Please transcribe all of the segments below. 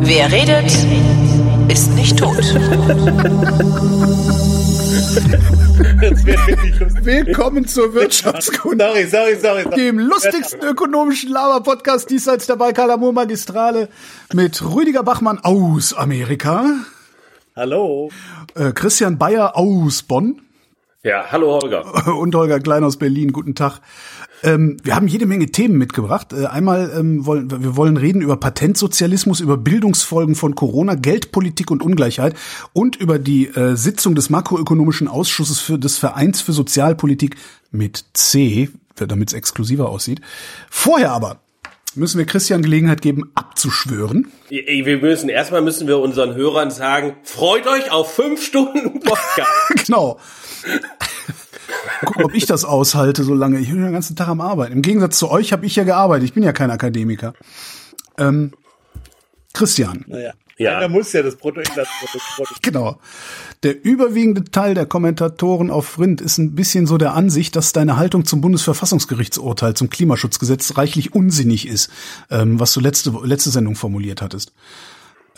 Wer redet, ist nicht tot. Willkommen zur Wirtschaftskunde. Sorry, sorry, sorry. sorry. Dem lustigsten ökonomischen Laber-Podcast diesseits der Baikal Amur Magistrale mit Rüdiger Bachmann aus Amerika, Hallo. äh, Christian Bayer aus Bonn Ja, hallo Holger. und Holger Klein aus Berlin. Guten Tag. Ähm, wir haben jede Menge Themen mitgebracht. Äh, einmal ähm, wollen wir wollen reden über Patentsozialismus, über Bildungsfolgen von Corona, Geldpolitik und Ungleichheit und über die äh, Sitzung des makroökonomischen Ausschusses für des Vereins für Sozialpolitik mit C, damit es exklusiver aussieht. Vorher aber müssen wir Christian Gelegenheit geben, abzuschwören. Wir müssen, erstmal müssen wir unseren Hörern sagen, freut euch auf fünf Stunden Podcast. genau. Gucken, ob ich das aushalte so lange. Ich bin den ganzen Tag am Arbeiten. Im Gegensatz zu euch habe ich ja gearbeitet. Ich bin ja kein Akademiker. Ähm, Christian, Naja. Ja. Da muss ja das Bruttoinlandsprodukt. genau. Der überwiegende Teil der Kommentatoren auf Frind ist ein bisschen so der Ansicht, dass deine Haltung zum Bundesverfassungsgerichtsurteil zum Klimaschutzgesetz reichlich unsinnig ist, ähm, was du letzte, letzte Sendung formuliert hattest.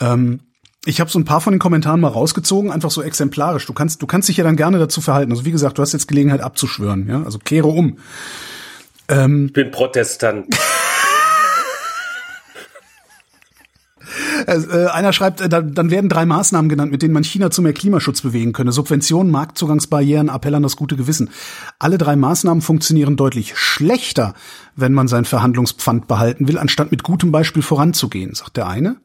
Ähm, ich habe so ein paar von den Kommentaren mal rausgezogen, einfach so exemplarisch. Du kannst, du kannst dich ja dann gerne dazu verhalten. Also wie gesagt, du hast jetzt Gelegenheit abzuschwören, ja. Also kehre um. Ich bin Protestant. Also, äh, einer schreibt, äh, da, dann werden drei Maßnahmen genannt, mit denen man China zu mehr Klimaschutz bewegen könne. Subventionen, Marktzugangsbarrieren, Appell an das gute Gewissen. Alle drei Maßnahmen funktionieren deutlich schlechter, wenn man sein Verhandlungspfand behalten will, anstatt mit gutem Beispiel voranzugehen, sagt der eine.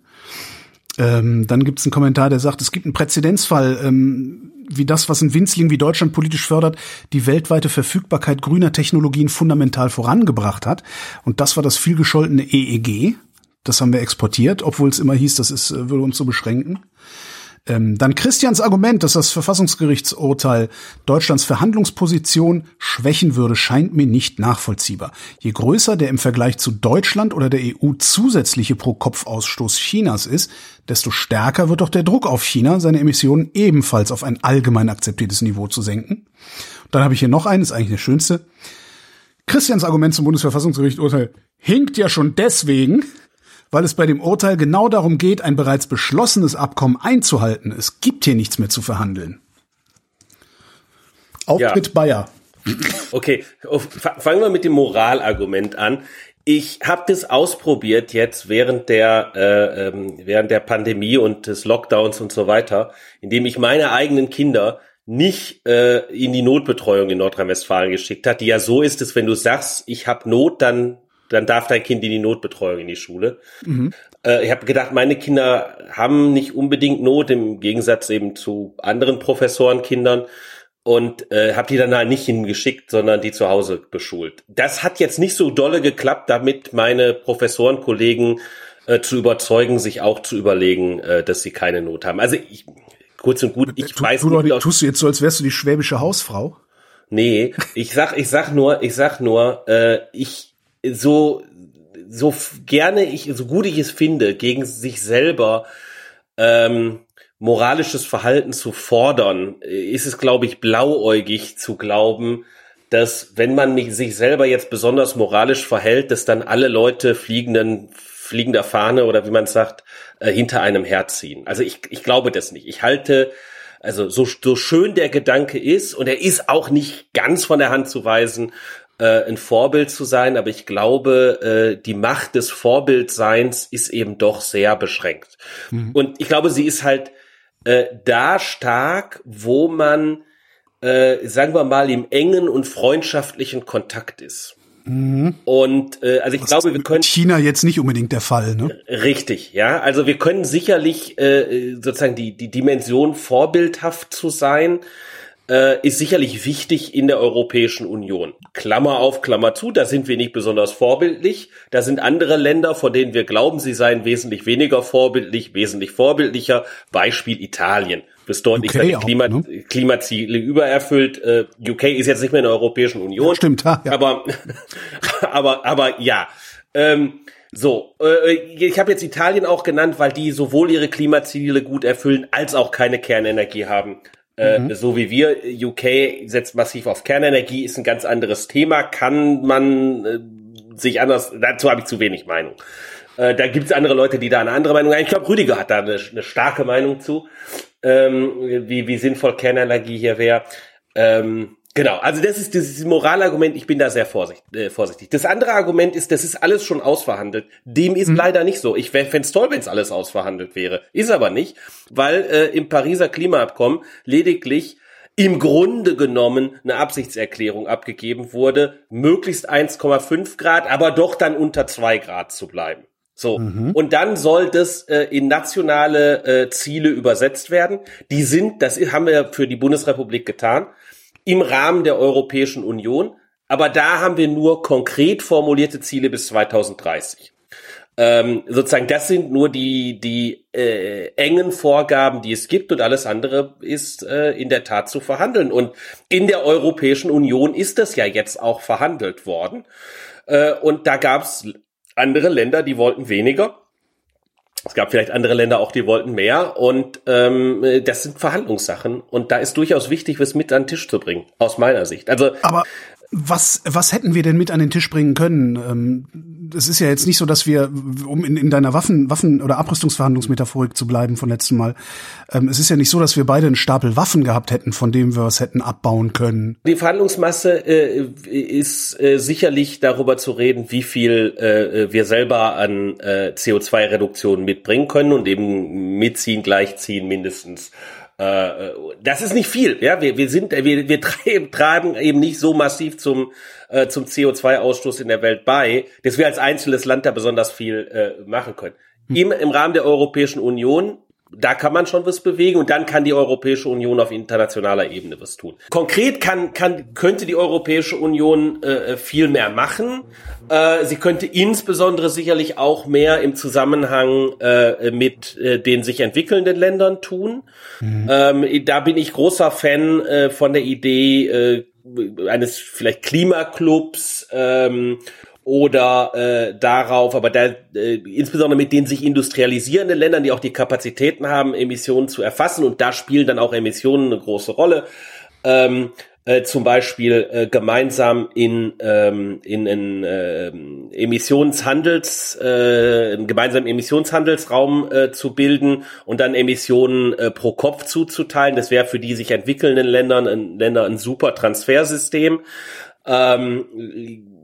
Ähm, dann gibt es einen Kommentar, der sagt, es gibt einen Präzedenzfall, ähm, wie das, was ein Winzling wie Deutschland politisch fördert, die weltweite Verfügbarkeit grüner Technologien fundamental vorangebracht hat. Und das war das vielgescholtene EEG. Das haben wir exportiert, obwohl es immer hieß, das ist, äh, würde uns so beschränken. Ähm, dann Christians Argument, dass das Verfassungsgerichtsurteil Deutschlands Verhandlungsposition schwächen würde, scheint mir nicht nachvollziehbar. Je größer der im Vergleich zu Deutschland oder der EU zusätzliche Pro-Kopf-Ausstoß Chinas ist, desto stärker wird doch der Druck auf China, seine Emissionen ebenfalls auf ein allgemein akzeptiertes Niveau zu senken. Dann habe ich hier noch einen, ist eigentlich der schönste. Christians Argument zum Bundesverfassungsgerichtsurteil hinkt ja schon deswegen, weil es bei dem Urteil genau darum geht, ein bereits beschlossenes Abkommen einzuhalten. Es gibt hier nichts mehr zu verhandeln. Auftritt Ja. Bayer. Okay, fangen wir mit dem Moralargument an. Ich habe das ausprobiert jetzt während der äh, ähm, während der Pandemie und des Lockdowns und so weiter, indem ich meine eigenen Kinder nicht äh, in die Notbetreuung in Nordrhein-Westfalen geschickt hat, die ja so ist, dass wenn du sagst, ich habe Not, dann dann darf dein Kind in die Notbetreuung in die Schule. Äh, ich habe gedacht, meine Kinder haben nicht unbedingt Not im Gegensatz eben zu anderen Professorenkindern und äh, habe die dann halt nicht hingeschickt, sondern die zu Hause beschult. Das hat jetzt nicht so dolle geklappt, damit meine Professorenkollegen äh, zu überzeugen, sich auch zu überlegen, äh, dass sie keine Not haben. Also ich, kurz und gut, ich Tu, weiß tu nicht, nicht- tust du jetzt so, als wärst du die schwäbische Hausfrau? Nee, ich sag, ich sag nur, ich sag nur, äh, ich so so gerne ich, so gut ich es finde, gegen sich selber ähm, moralisches Verhalten zu fordern, äh, ist es, glaube ich, blauäugig zu glauben, dass wenn man mich, sich selber jetzt besonders moralisch verhält, dass dann alle Leute fliegenden fliegender Fahne oder wie man sagt, äh, hinter einem herziehen. Also ich, ich glaube das nicht. Ich halte also so, so schön der Gedanke ist, und er ist auch nicht ganz von der Hand zu weisen, äh, ein Vorbild zu sein, aber ich glaube, äh, die Macht des Vorbildseins ist eben doch sehr beschränkt. Und ich glaube, sie ist halt äh, da stark, wo man, äh, sagen wir mal, im engen und freundschaftlichen Kontakt ist. Und äh, also ich glaube, wir können China jetzt nicht unbedingt der Fall, ne? Richtig, ja. Also wir können sicherlich äh, sozusagen die, die Dimension vorbildhaft zu sein, äh, ist sicherlich wichtig in der Europäischen Union. Klammer auf, Klammer zu, da sind wir nicht besonders vorbildlich. Da sind andere Länder, von denen wir glauben, sie seien wesentlich weniger vorbildlich, wesentlich vorbildlicher. Beispiel Italien. Bis dort nicht UK auch, Klima ne? Klimaziele übererfüllt. Äh, UK ist jetzt nicht mehr in der Europäischen Union. Stimmt, ja. ja. Aber, aber, aber ja. Ähm, so, äh, ich habe jetzt Italien auch genannt, weil die sowohl ihre Klimaziele gut erfüllen, als auch keine Kernenergie haben. Äh, mhm. So wie wir, UK setzt massiv auf Kernenergie, ist ein ganz anderes Thema. Kann man äh, sich anders, dazu habe ich zu wenig Meinung. Äh, da gibt es andere Leute, die da eine andere Meinung haben. Ich glaube, Rüdiger hat da eine, eine, starke Meinung zu, ähm, wie, wie sinnvoll Kernenergie hier wäre. Ähm, Genau, also das ist dieses Moralargument, ich bin da sehr vorsichtig. Äh, vorsichtig. Das andere Argument ist, das ist alles schon ausverhandelt. Dem ist mhm. leider nicht so. Ich fände es toll, wenn es alles ausverhandelt wäre. Ist aber nicht, weil äh, im Pariser Klimaabkommen lediglich im Grunde genommen eine Absichtserklärung abgegeben wurde, möglichst 1,5 Grad, aber doch dann unter 2 Grad zu bleiben. So. Mhm. Und dann soll das äh, in nationale äh, Ziele übersetzt werden. Die sind, das haben wir für die Bundesrepublik getan im Rahmen der Europäischen Union. Aber da haben wir nur konkret formulierte Ziele bis 2030. Ähm, sozusagen, das sind nur die, die äh, engen Vorgaben, die es gibt und alles andere ist äh, in der Tat zu verhandeln. Und in der Europäischen Union ist das ja jetzt auch verhandelt worden. Äh, und da gab es andere Länder, die wollten weniger. Es gab vielleicht andere Länder auch, die wollten mehr. Und ähm, das sind Verhandlungssachen. Und da ist durchaus wichtig, was mit an den Tisch zu bringen, aus meiner Sicht. Also aber was, was hätten wir denn mit an den Tisch bringen können? Ähm, es ist ja jetzt nicht so, dass wir, um in, in deiner Waffen, Waffen- oder Abrüstungsverhandlungsmetaphorik zu bleiben von letztem Mal, ähm, es ist ja nicht so, dass wir beide einen Stapel Waffen gehabt hätten, von dem wir was hätten abbauen können. Die Verhandlungsmasse äh, ist äh, sicherlich darüber zu reden, wie viel äh, wir selber an äh, CO2-Reduktion mitbringen können und eben mitziehen, gleichziehen mindestens äh, das ist nicht viel, ja. Wir, wir sind, wir, wir tragen eben nicht so massiv zum äh, zum CO2-Ausstoß in der Welt bei, dass wir als einzelnes Land da besonders viel äh, machen können. Hm. Im, Im Rahmen der Europäischen Union da kann man schon was bewegen und dann kann die Europäische Union auf internationaler Ebene was tun. Konkret kann, kann, könnte die Europäische Union äh, viel mehr machen. Äh, sie könnte insbesondere sicherlich auch mehr im Zusammenhang äh, mit äh, den sich entwickelnden Ländern tun. Mhm. Ähm, da bin ich großer Fan äh, von der Idee äh, eines vielleicht Klimaclubs ähm, oder äh, darauf, aber da äh, insbesondere mit den sich industrialisierenden Ländern, die auch die Kapazitäten haben, Emissionen zu erfassen und da spielen dann auch Emissionen eine große Rolle. Ähm, äh, zum Beispiel äh, gemeinsam in, ähm, in, in äh, Emissionshandels, äh, einen gemeinsamen Emissionshandelsraum äh, zu bilden und dann Emissionen äh, pro Kopf zuzuteilen. Das wäre für die sich entwickelnden Ländern, ein, Länder ein super Transfersystem. Ähm,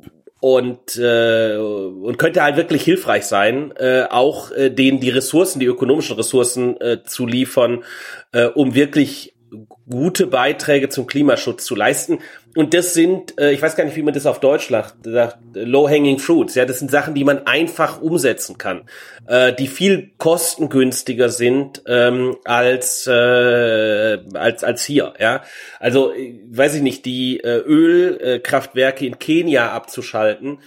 und äh, und könnte halt wirklich hilfreich sein, äh, auch äh, denen die Ressourcen, die ökonomischen Ressourcen äh, zu liefern, äh, um wirklich gute Beiträge zum Klimaschutz zu leisten. Und das sind, äh, ich weiß gar nicht, wie man das auf Deutsch sagt, low-hanging fruits. Ja, das sind Sachen, die man einfach umsetzen kann, äh, die viel kostengünstiger sind ähm, als äh, als als hier. Ja, also äh, weiß ich nicht, die äh, Ölkraftwerke in Kenia abzuschalten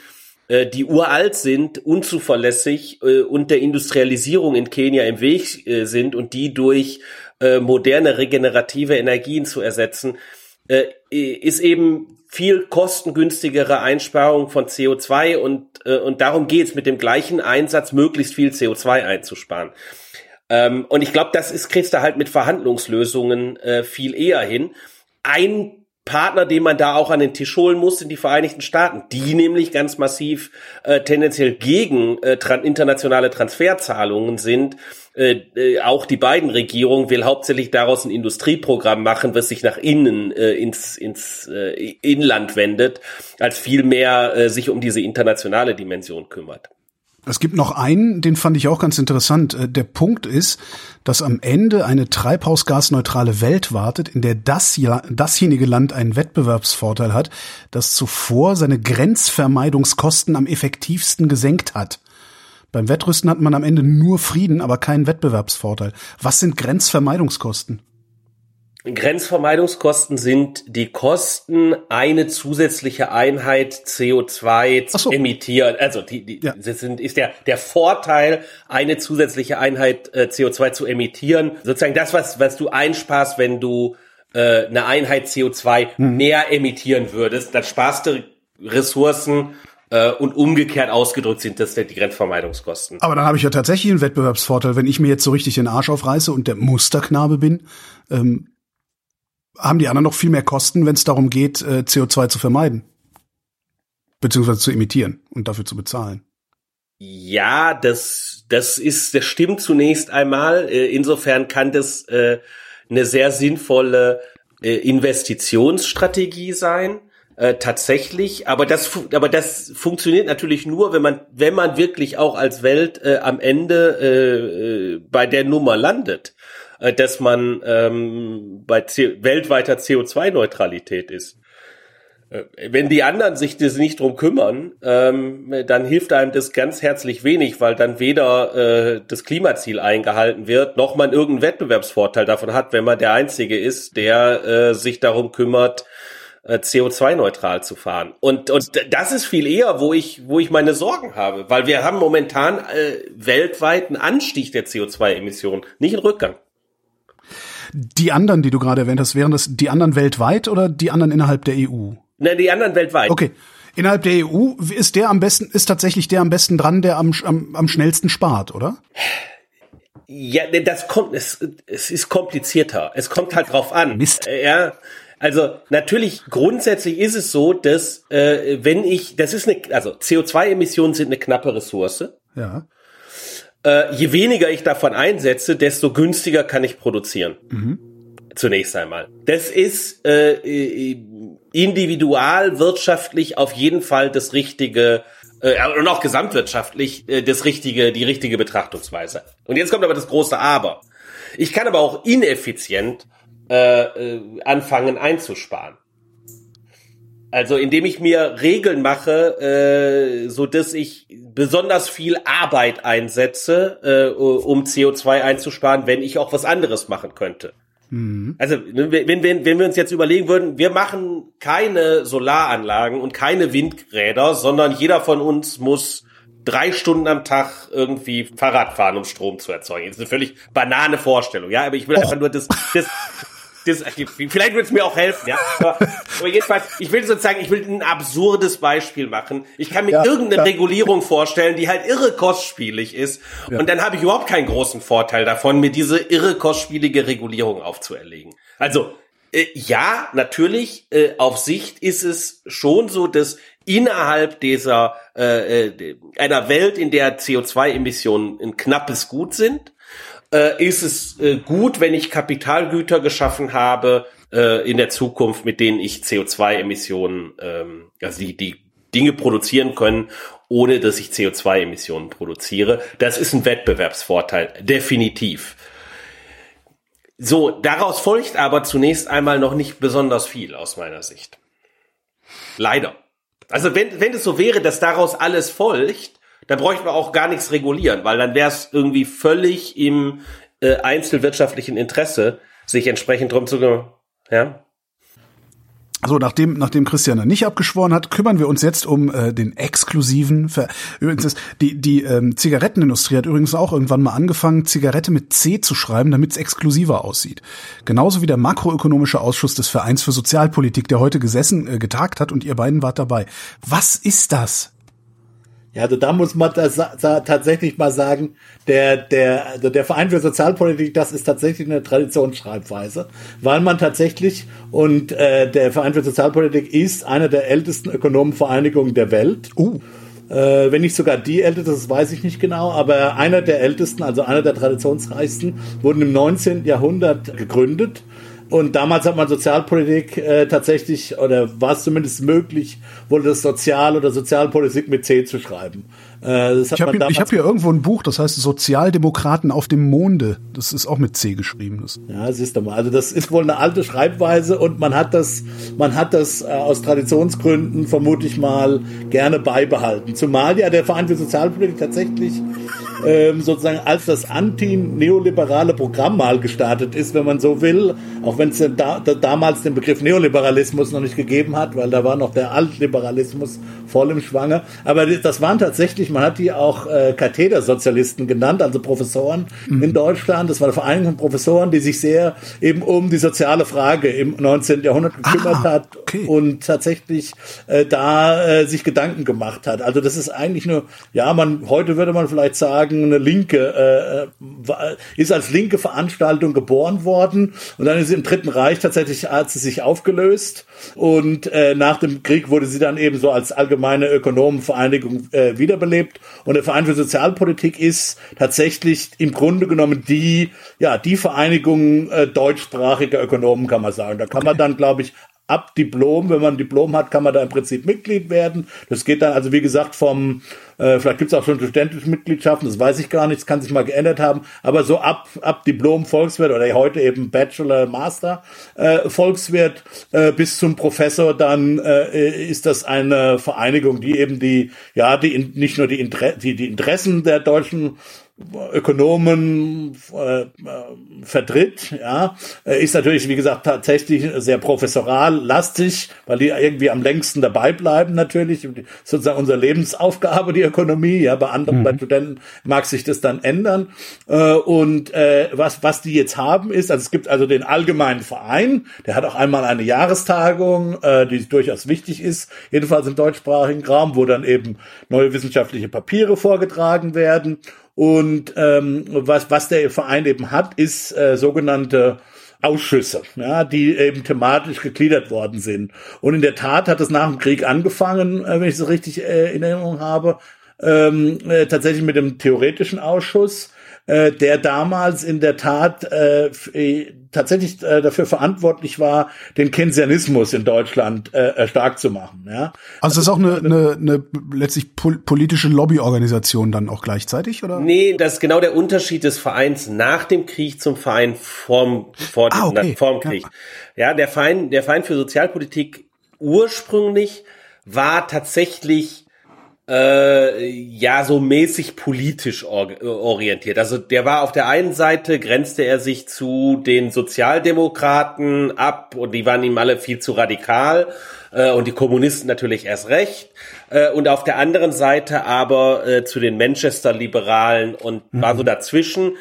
äh, die uralt sind, unzuverlässig äh, und der Industrialisierung in Kenia im Weg äh, sind und die durch äh, moderne regenerative Energien zu ersetzen, äh, ist eben viel kostengünstigere Einsparung von CO2 und, äh, und darum geht's mit dem gleichen Einsatz möglichst viel CO2 einzusparen. Ähm, und ich glaube, das ist, kriegst du halt mit Verhandlungslösungen äh, viel eher hin. Ein Partner, den man da auch an den Tisch holen muss, sind die Vereinigten Staaten, die nämlich ganz massiv äh, tendenziell gegen äh, internationale Transferzahlungen sind. Äh, äh, auch die beiden Regierungen will hauptsächlich daraus ein Industrieprogramm machen, was sich nach innen äh, ins, ins äh, Inland wendet, als vielmehr äh, sich um diese internationale Dimension kümmert. Es gibt noch einen, den fand ich auch ganz interessant. Äh, der Punkt ist, dass am Ende eine treibhausgasneutrale Welt wartet, in der das, dasjenige Land einen Wettbewerbsvorteil hat, das zuvor seine Grenzvermeidungskosten am effektivsten gesenkt hat. Beim Wettrüsten hat man am Ende nur Frieden, aber keinen Wettbewerbsvorteil. Was sind Grenzvermeidungskosten? Grenzvermeidungskosten sind die Kosten, eine zusätzliche Einheit CO2 zu so. emittieren. Also die, die ja. das sind, ist der, der Vorteil, eine zusätzliche Einheit äh, CO2 zu emittieren. Sozusagen das, was, was du einsparst, wenn du äh, eine Einheit CO2 hm. mehr emittieren würdest. Dann sparst du Ressourcen äh, und umgekehrt ausgedrückt sind das die Grenzvermeidungskosten. Aber dann habe ich ja tatsächlich einen Wettbewerbsvorteil, wenn ich mir jetzt so richtig den Arsch aufreiße und der Musterknabe bin. Ähm haben die anderen noch viel mehr Kosten, wenn es darum geht, äh, CO2 zu vermeiden. Beziehungsweise zu emittieren und dafür zu bezahlen. Ja, das, das ist, das stimmt zunächst einmal. Äh, insofern kann das äh, eine sehr sinnvolle äh, Investitionsstrategie sein. Äh, tatsächlich, aber das, aber das funktioniert natürlich nur, wenn man, wenn man wirklich auch als Welt äh, am Ende äh, äh, bei der Nummer landet, äh, dass man ähm, bei C weltweiter CO2-Neutralität ist. Äh, wenn die anderen sich das nicht drum kümmern, ähm, dann hilft einem das ganz herzlich wenig, weil dann weder äh, das Klimaziel eingehalten wird, noch man irgendeinen Wettbewerbsvorteil davon hat, wenn man der Einzige ist, der äh, sich darum kümmert, äh, CO2-neutral zu fahren. Und, und das ist viel eher, wo ich, wo ich meine Sorgen habe, weil wir haben momentan äh, weltweit einen Anstieg der CO2-Emissionen, nicht einen Rückgang. Die anderen, die du gerade erwähnt hast, wären das die anderen weltweit oder die anderen innerhalb der EU? Ne, die anderen weltweit. Okay. Innerhalb der EU ist der am besten, ist tatsächlich der am besten dran, der am, am, am schnellsten spart, oder? Ja, ne, das kommt, es, es ist komplizierter. Es kommt halt drauf an. Mist. Ja, also natürlich grundsätzlich ist es so, dass äh, wenn ich, das ist eine, also CO2-Emissionen sind eine knappe Ressource. Ja. Äh, je weniger ich davon einsetze, desto günstiger kann ich produzieren. Mhm. Zunächst einmal. Das ist äh, individual wirtschaftlich auf jeden Fall das richtige äh, und auch gesamtwirtschaftlich äh, das richtige, die richtige Betrachtungsweise. Und jetzt kommt aber das große Aber. Ich kann aber auch ineffizient äh, äh, anfangen einzusparen. Also indem ich mir Regeln mache, äh, so dass ich besonders viel Arbeit einsetze, äh, um CO2 einzusparen, wenn ich auch was anderes machen könnte. Mhm. Also ne, wenn, wenn, wenn wir uns jetzt überlegen würden, wir machen keine Solaranlagen und keine Windräder, sondern jeder von uns muss drei Stunden am Tag irgendwie Fahrrad fahren, um Strom zu erzeugen. Das ist eine völlig banane Vorstellung, ja, aber ich will einfach nur das, das, das, vielleicht würde es mir auch helfen, ja. Aber, aber jedenfalls, ich will sozusagen, ich will ein absurdes Beispiel machen. Ich kann mir ja, irgendeine ja. Regulierung vorstellen, die halt irre kostspielig ist. Ja. Und dann habe ich überhaupt keinen großen Vorteil davon, mir diese irre kostspielige Regulierung aufzuerlegen. Also, äh, ja, natürlich, äh, auf Sicht ist es schon so, dass innerhalb dieser äh, äh einer Welt, in der CO2-Emissionen ein knappes Gut sind, äh, ist es äh, gut, wenn ich Kapitalgüter geschaffen habe äh, in der Zukunft, mit denen ich CO2-Emissionen, ähm, also die, die Dinge produzieren können, ohne dass ich CO2-Emissionen produziere. Das ist ein Wettbewerbsvorteil, definitiv. So, daraus folgt aber zunächst einmal noch nicht besonders viel aus meiner Sicht. Leider. Also wenn, wenn es so wäre, dass daraus alles folgt, da bräuchten wir auch gar nichts regulieren, weil dann wäre es irgendwie völlig im äh, einzelwirtschaftlichen Interesse, sich entsprechend drum zu kümmern. Ja. So, nachdem, nachdem Christian dann nicht abgeschworen hat, kümmern wir uns jetzt um äh, den exklusiven. Ver übrigens, ist, die, die ähm, Zigarettenindustrie hat übrigens auch irgendwann mal angefangen, Zigarette mit C zu schreiben, damit es exklusiver aussieht. Genauso wie der makroökonomische Ausschuss des Vereins für Sozialpolitik, der heute gesessen, äh, getagt hat und ihr beiden wart dabei. Was ist das? Ja, also da muss man das, da tatsächlich mal sagen, der, der, also der Verein für Sozialpolitik, das ist tatsächlich eine Traditionsschreibweise, weil man tatsächlich, und äh, der Verein für Sozialpolitik ist eine der ältesten Ökonomenvereinigungen der Welt. Uh. Äh, wenn nicht sogar die älteste, das weiß ich nicht genau, aber einer der ältesten, also einer der traditionsreichsten, wurden im 19. Jahrhundert gegründet und damals hat man Sozialpolitik äh, tatsächlich, oder war es zumindest möglich, wurde das Sozial- oder Sozialpolitik mit C zu schreiben. Äh, ich habe hier, hab hier irgendwo ein Buch, das heißt Sozialdemokraten auf dem Monde. Das ist auch mit C geschrieben. Das. Ja, siehst du mal. Also das ist wohl eine alte Schreibweise und man hat das, man hat das äh, aus Traditionsgründen vermutlich mal gerne beibehalten. Zumal ja der Verein für Sozialpolitik tatsächlich ähm, sozusagen als das anti-neoliberale Programm mal gestartet ist, wenn man so will, auch wenn es da, da, damals den Begriff Neoliberalismus noch nicht gegeben hat, weil da war noch der Altliberalismus voll im Schwange. Aber das waren tatsächlich, man hat die auch äh, Kathedersozialisten genannt, also Professoren mhm. in Deutschland. Das war eine Vereinigung von Professoren, die sich sehr eben um die soziale Frage im 19. Jahrhundert gekümmert ah, hat Okay. und tatsächlich äh, da äh, sich Gedanken gemacht hat. Also das ist eigentlich nur, ja, man heute würde man vielleicht sagen, eine linke äh, ist als linke Veranstaltung geboren worden und dann ist sie im Dritten Reich tatsächlich hat sie sich aufgelöst und äh, nach dem Krieg wurde sie dann eben so als allgemeine Ökonomenvereinigung äh, wiederbelebt und der Verein für Sozialpolitik ist tatsächlich im Grunde genommen die ja die Vereinigung äh, deutschsprachiger Ökonomen kann man sagen. Da kann man dann glaube ich ab Diplom, wenn man ein Diplom hat, kann man da im Prinzip Mitglied werden. Das geht dann also, wie gesagt, vom, äh, vielleicht gibt es auch schon studentische Mitgliedschaften, das weiß ich gar nicht, das kann sich mal geändert haben, aber so ab, ab Diplom Volkswirt oder heute eben Bachelor, Master äh, Volkswirt äh, bis zum Professor, dann äh, ist das eine Vereinigung, die eben die, ja, die nicht nur die, Inter die, die Interessen der deutschen Ökonomen äh, äh, vertritt, ja, äh, ist natürlich, wie gesagt, tatsächlich sehr professoral lastig, weil die irgendwie am längsten dabei bleiben natürlich. Sozusagen unsere Lebensaufgabe, die Ökonomie, ja, bei anderen, mhm. bei Studenten mag sich das dann ändern. Äh, und äh, was, was die jetzt haben, ist, also es gibt also den allgemeinen Verein, der hat auch einmal eine Jahrestagung, äh, die durchaus wichtig ist, jedenfalls im deutschsprachigen Raum, wo dann eben neue wissenschaftliche Papiere vorgetragen werden. Und ähm, was, was der Verein eben hat, ist äh, sogenannte Ausschüsse, ja, die eben thematisch gegliedert worden sind. Und in der Tat hat es nach dem Krieg angefangen, äh, wenn ich es richtig äh, in Erinnerung habe, ähm, äh, tatsächlich mit dem theoretischen Ausschuss, äh, der damals in der Tat äh, äh, tatsächlich äh, dafür verantwortlich war, den Keynesianismus in Deutschland äh, äh stark zu machen. Ja? Also das ist auch eine, eine, eine letztlich pol politische Lobbyorganisation dann auch gleichzeitig, oder? Nee, das ist genau der Unterschied des Vereins nach dem Krieg zum Verein vorm, vor ah, okay. vorm Krieg. Ja. ja, der Verein, der Verein für Sozialpolitik ursprünglich war tatsächlich äh, ja so mäßig politisch or orientiert. Also der war auf der einen Seite grenzte er sich zu den Sozialdemokraten ab und die waren ihm alle viel zu radikal äh, und die Kommunisten natürlich erst recht. Äh, und auf der anderen Seite aber äh, zu den Manchester-Liberalen und mhm. war so dazwischen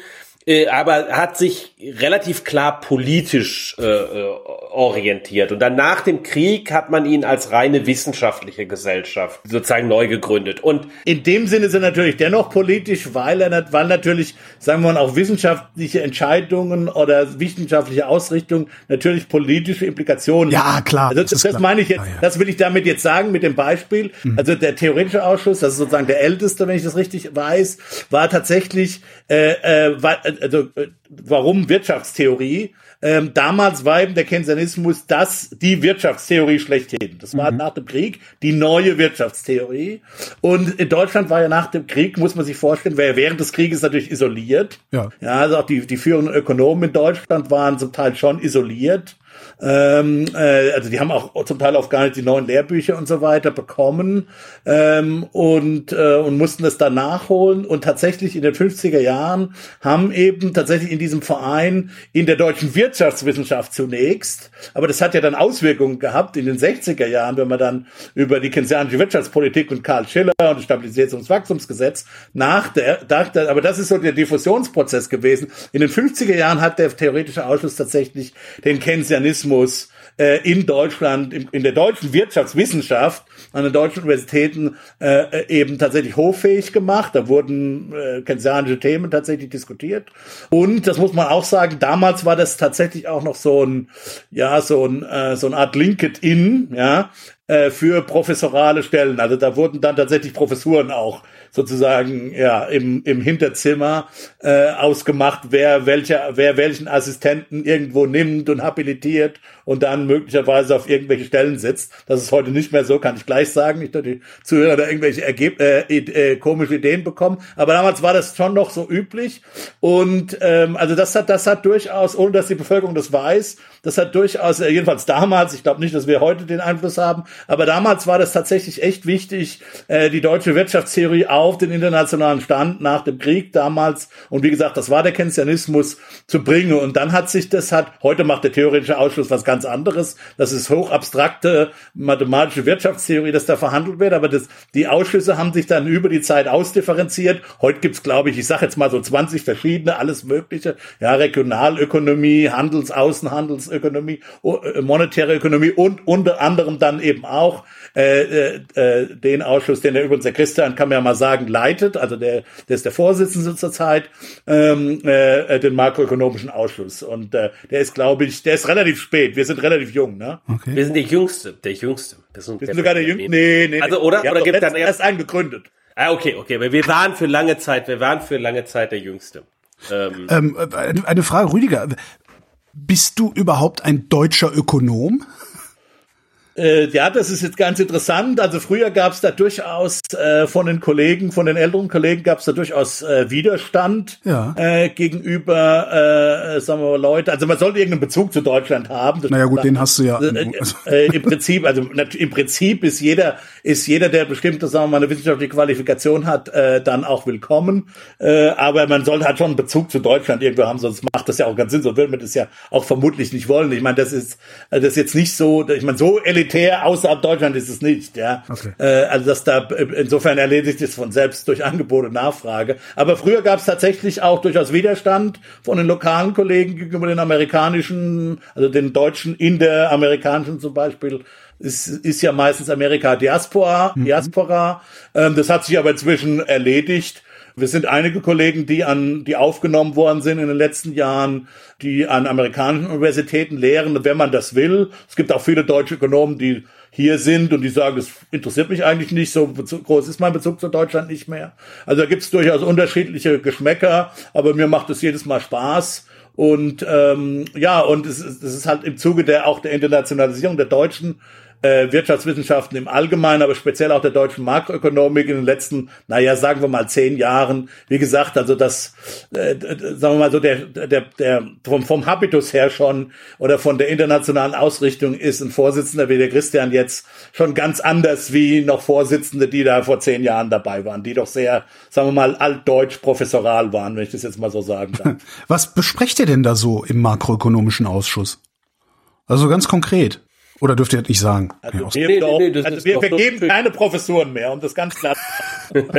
äh, aber hat sich relativ klar politisch äh, äh, orientiert. Und dann nach dem Krieg hat man ihn als reine wissenschaftliche Gesellschaft sozusagen neu gegründet. Und in dem Sinne ist er natürlich dennoch politisch, weil er weil natürlich, sagen wir mal, auch wissenschaftliche Entscheidungen oder wissenschaftliche Ausrichtung natürlich politische Implikationen. Ja, klar. Also das, das meine ich jetzt, ah, ja. das will ich damit jetzt sagen mit dem Beispiel. Mhm. Also der theoretische Ausschuss, das ist sozusagen der älteste, wenn ich das richtig weiß, war tatsächlich äh, äh, war, also äh, warum Wirtschaftstheorie? Ähm, damals war eben der Keynesianismus das, die Wirtschaftstheorie schlechthin. Das war mhm. nach dem Krieg die neue Wirtschaftstheorie. Und in Deutschland war ja nach dem Krieg, muss man sich vorstellen, war ja während des Krieges natürlich isoliert. Ja. ja also auch die, die führenden Ökonomen in Deutschland waren zum Teil schon isoliert. Ähm, äh, also die haben auch zum Teil auch gar nicht die neuen Lehrbücher und so weiter bekommen ähm, und, äh, und mussten das dann nachholen. Und tatsächlich in den 50er Jahren haben eben tatsächlich in diesem Verein in der deutschen Wirtschaftswissenschaft zunächst, aber das hat ja dann Auswirkungen gehabt in den 60er Jahren, wenn man dann über die keynesianische Wirtschaftspolitik und Karl Schiller und das Stabilitäts- und nach der, dachte, aber das ist so der Diffusionsprozess gewesen. In den 50er Jahren hat der theoretische Ausschuss tatsächlich den Keynesianismus Journalismus äh, in Deutschland, in, in der deutschen Wirtschaftswissenschaft an den deutschen Universitäten äh, eben tatsächlich hoffähig gemacht. Da wurden äh, keynesianische Themen tatsächlich diskutiert. Und das muss man auch sagen, damals war das tatsächlich auch noch so ein, ja, so ein, äh, so eine Art LinkedIn, ja, äh, für professorale Stellen. Also da wurden dann tatsächlich Professuren auch sozusagen ja im, im Hinterzimmer äh, ausgemacht, wer welcher wer welchen Assistenten irgendwo nimmt und habilitiert und dann möglicherweise auf irgendwelche Stellen sitzt. Das ist heute nicht mehr so, kann ich gleich sagen. Nicht, dass die Zuhörer da irgendwelche Ergeb äh, äh, komische Ideen bekommen. Aber damals war das schon noch so üblich. Und ähm, also das hat das hat durchaus, ohne dass die Bevölkerung das weiß, das hat durchaus, äh, jedenfalls damals, ich glaube nicht, dass wir heute den Einfluss haben, Aber damals war das tatsächlich echt wichtig, äh, die deutsche Wirtschaftstheorie auf den internationalen Stand nach dem Krieg damals. Und wie gesagt, das war der Keynesianismus zu bringen. Und dann hat sich das hat, heute macht der theoretische Ausschuss was ganz anderes. Das ist hochabstrakte mathematische Wirtschaftstheorie, das da verhandelt wird. Aber das, die Ausschüsse haben sich dann über die Zeit ausdifferenziert. Heute gibt's, glaube ich, ich sage jetzt mal so 20 verschiedene, alles Mögliche. Ja, Regionalökonomie, Handels, Außenhandelsökonomie, äh, monetäre Ökonomie und unter anderem dann eben auch äh, äh, den Ausschuss, den der übrigens der Christian, kann man ja mal sagen, leitet, also der, der ist der Vorsitzende zurzeit, ähm, äh, den makroökonomischen Ausschuss. Und äh, der ist, glaube ich, der ist relativ spät. Wir sind relativ jung, ne? Okay. Wir sind der Jüngste, der Jüngste. Wir sind, Wir sind sogar der Jüngste. Nee, nee. Also, oder? Oder gibt dann erst einen gegründet. Ah, okay, okay. Wir waren für lange Zeit, wir waren für lange Zeit der Jüngste. Ähm, ähm, eine Frage, Rüdiger. Bist du überhaupt ein deutscher Ökonom? Äh, ja, das ist jetzt ganz interessant. Also früher gab es da durchaus äh, von den Kollegen, von den älteren Kollegen gab es da durchaus äh, Widerstand ja. äh, gegenüber, äh, sagen wir mal, Leute. Also man sollte irgendeinen Bezug zu Deutschland haben. Das naja gut, den hast du ja. Äh, Im Prinzip, also im Prinzip ist jeder, ist jeder, der bestimmte, sagen wir mal, eine wissenschaftliche Qualifikation hat, dann auch willkommen. Aber man sollte halt schon einen Bezug zu Deutschland irgendwo haben, sonst macht das ja auch ganz Sinn. So würde man das ja auch vermutlich nicht wollen. Ich meine, das ist, das ist jetzt nicht so, ich meine, so elit elitär, außerhalb Deutschland ist es nicht, ja. Okay. Äh, also das da insofern erledigt es von selbst durch Angebot und Nachfrage. Aber früher gab es tatsächlich auch durchaus Widerstand von den lokalen Kollegen gegenüber den amerikanischen, also den Deutschen in der amerikanischen zum Beispiel ist, ist ja meistens Amerika Diaspora, mhm. Diaspora. Ähm, das hat sich aber inzwischen erledigt. Wir sind einige Kollegen, die an, die aufgenommen worden sind in den letzten Jahren, die an amerikanischen Universitäten lehren, wenn man das will. Es gibt auch viele deutsche Ökonomen, die hier sind und die sagen, das interessiert mich eigentlich nicht, so groß ist mein Bezug zu Deutschland nicht mehr. Also da gibt es durchaus unterschiedliche Geschmäcker, aber mir macht es jedes Mal Spaß. Und ähm, ja, und es, es ist halt im Zuge der auch der Internationalisierung der deutschen äh, Wirtschaftswissenschaften im Allgemeinen, aber speziell auch der deutschen Makroökonomik in den letzten, naja, sagen wir mal zehn Jahren. Wie gesagt, also das, äh, sagen wir mal so, der, der, der vom, vom Habitus her schon oder von der internationalen Ausrichtung ist ein Vorsitzender wie der Christian jetzt schon ganz anders wie noch Vorsitzende, die da vor zehn Jahren dabei waren, die doch sehr, sagen wir mal, altdeutsch professoral waren, wenn ich das jetzt mal so sagen darf. Was besprecht ihr denn da so im makroökonomischen Ausschuss? Also ganz konkret. Oder dürft ihr das nicht sagen? Also wir, nee, nee, nee, also wir vergeben keine Professuren mehr, um das ganz klar zu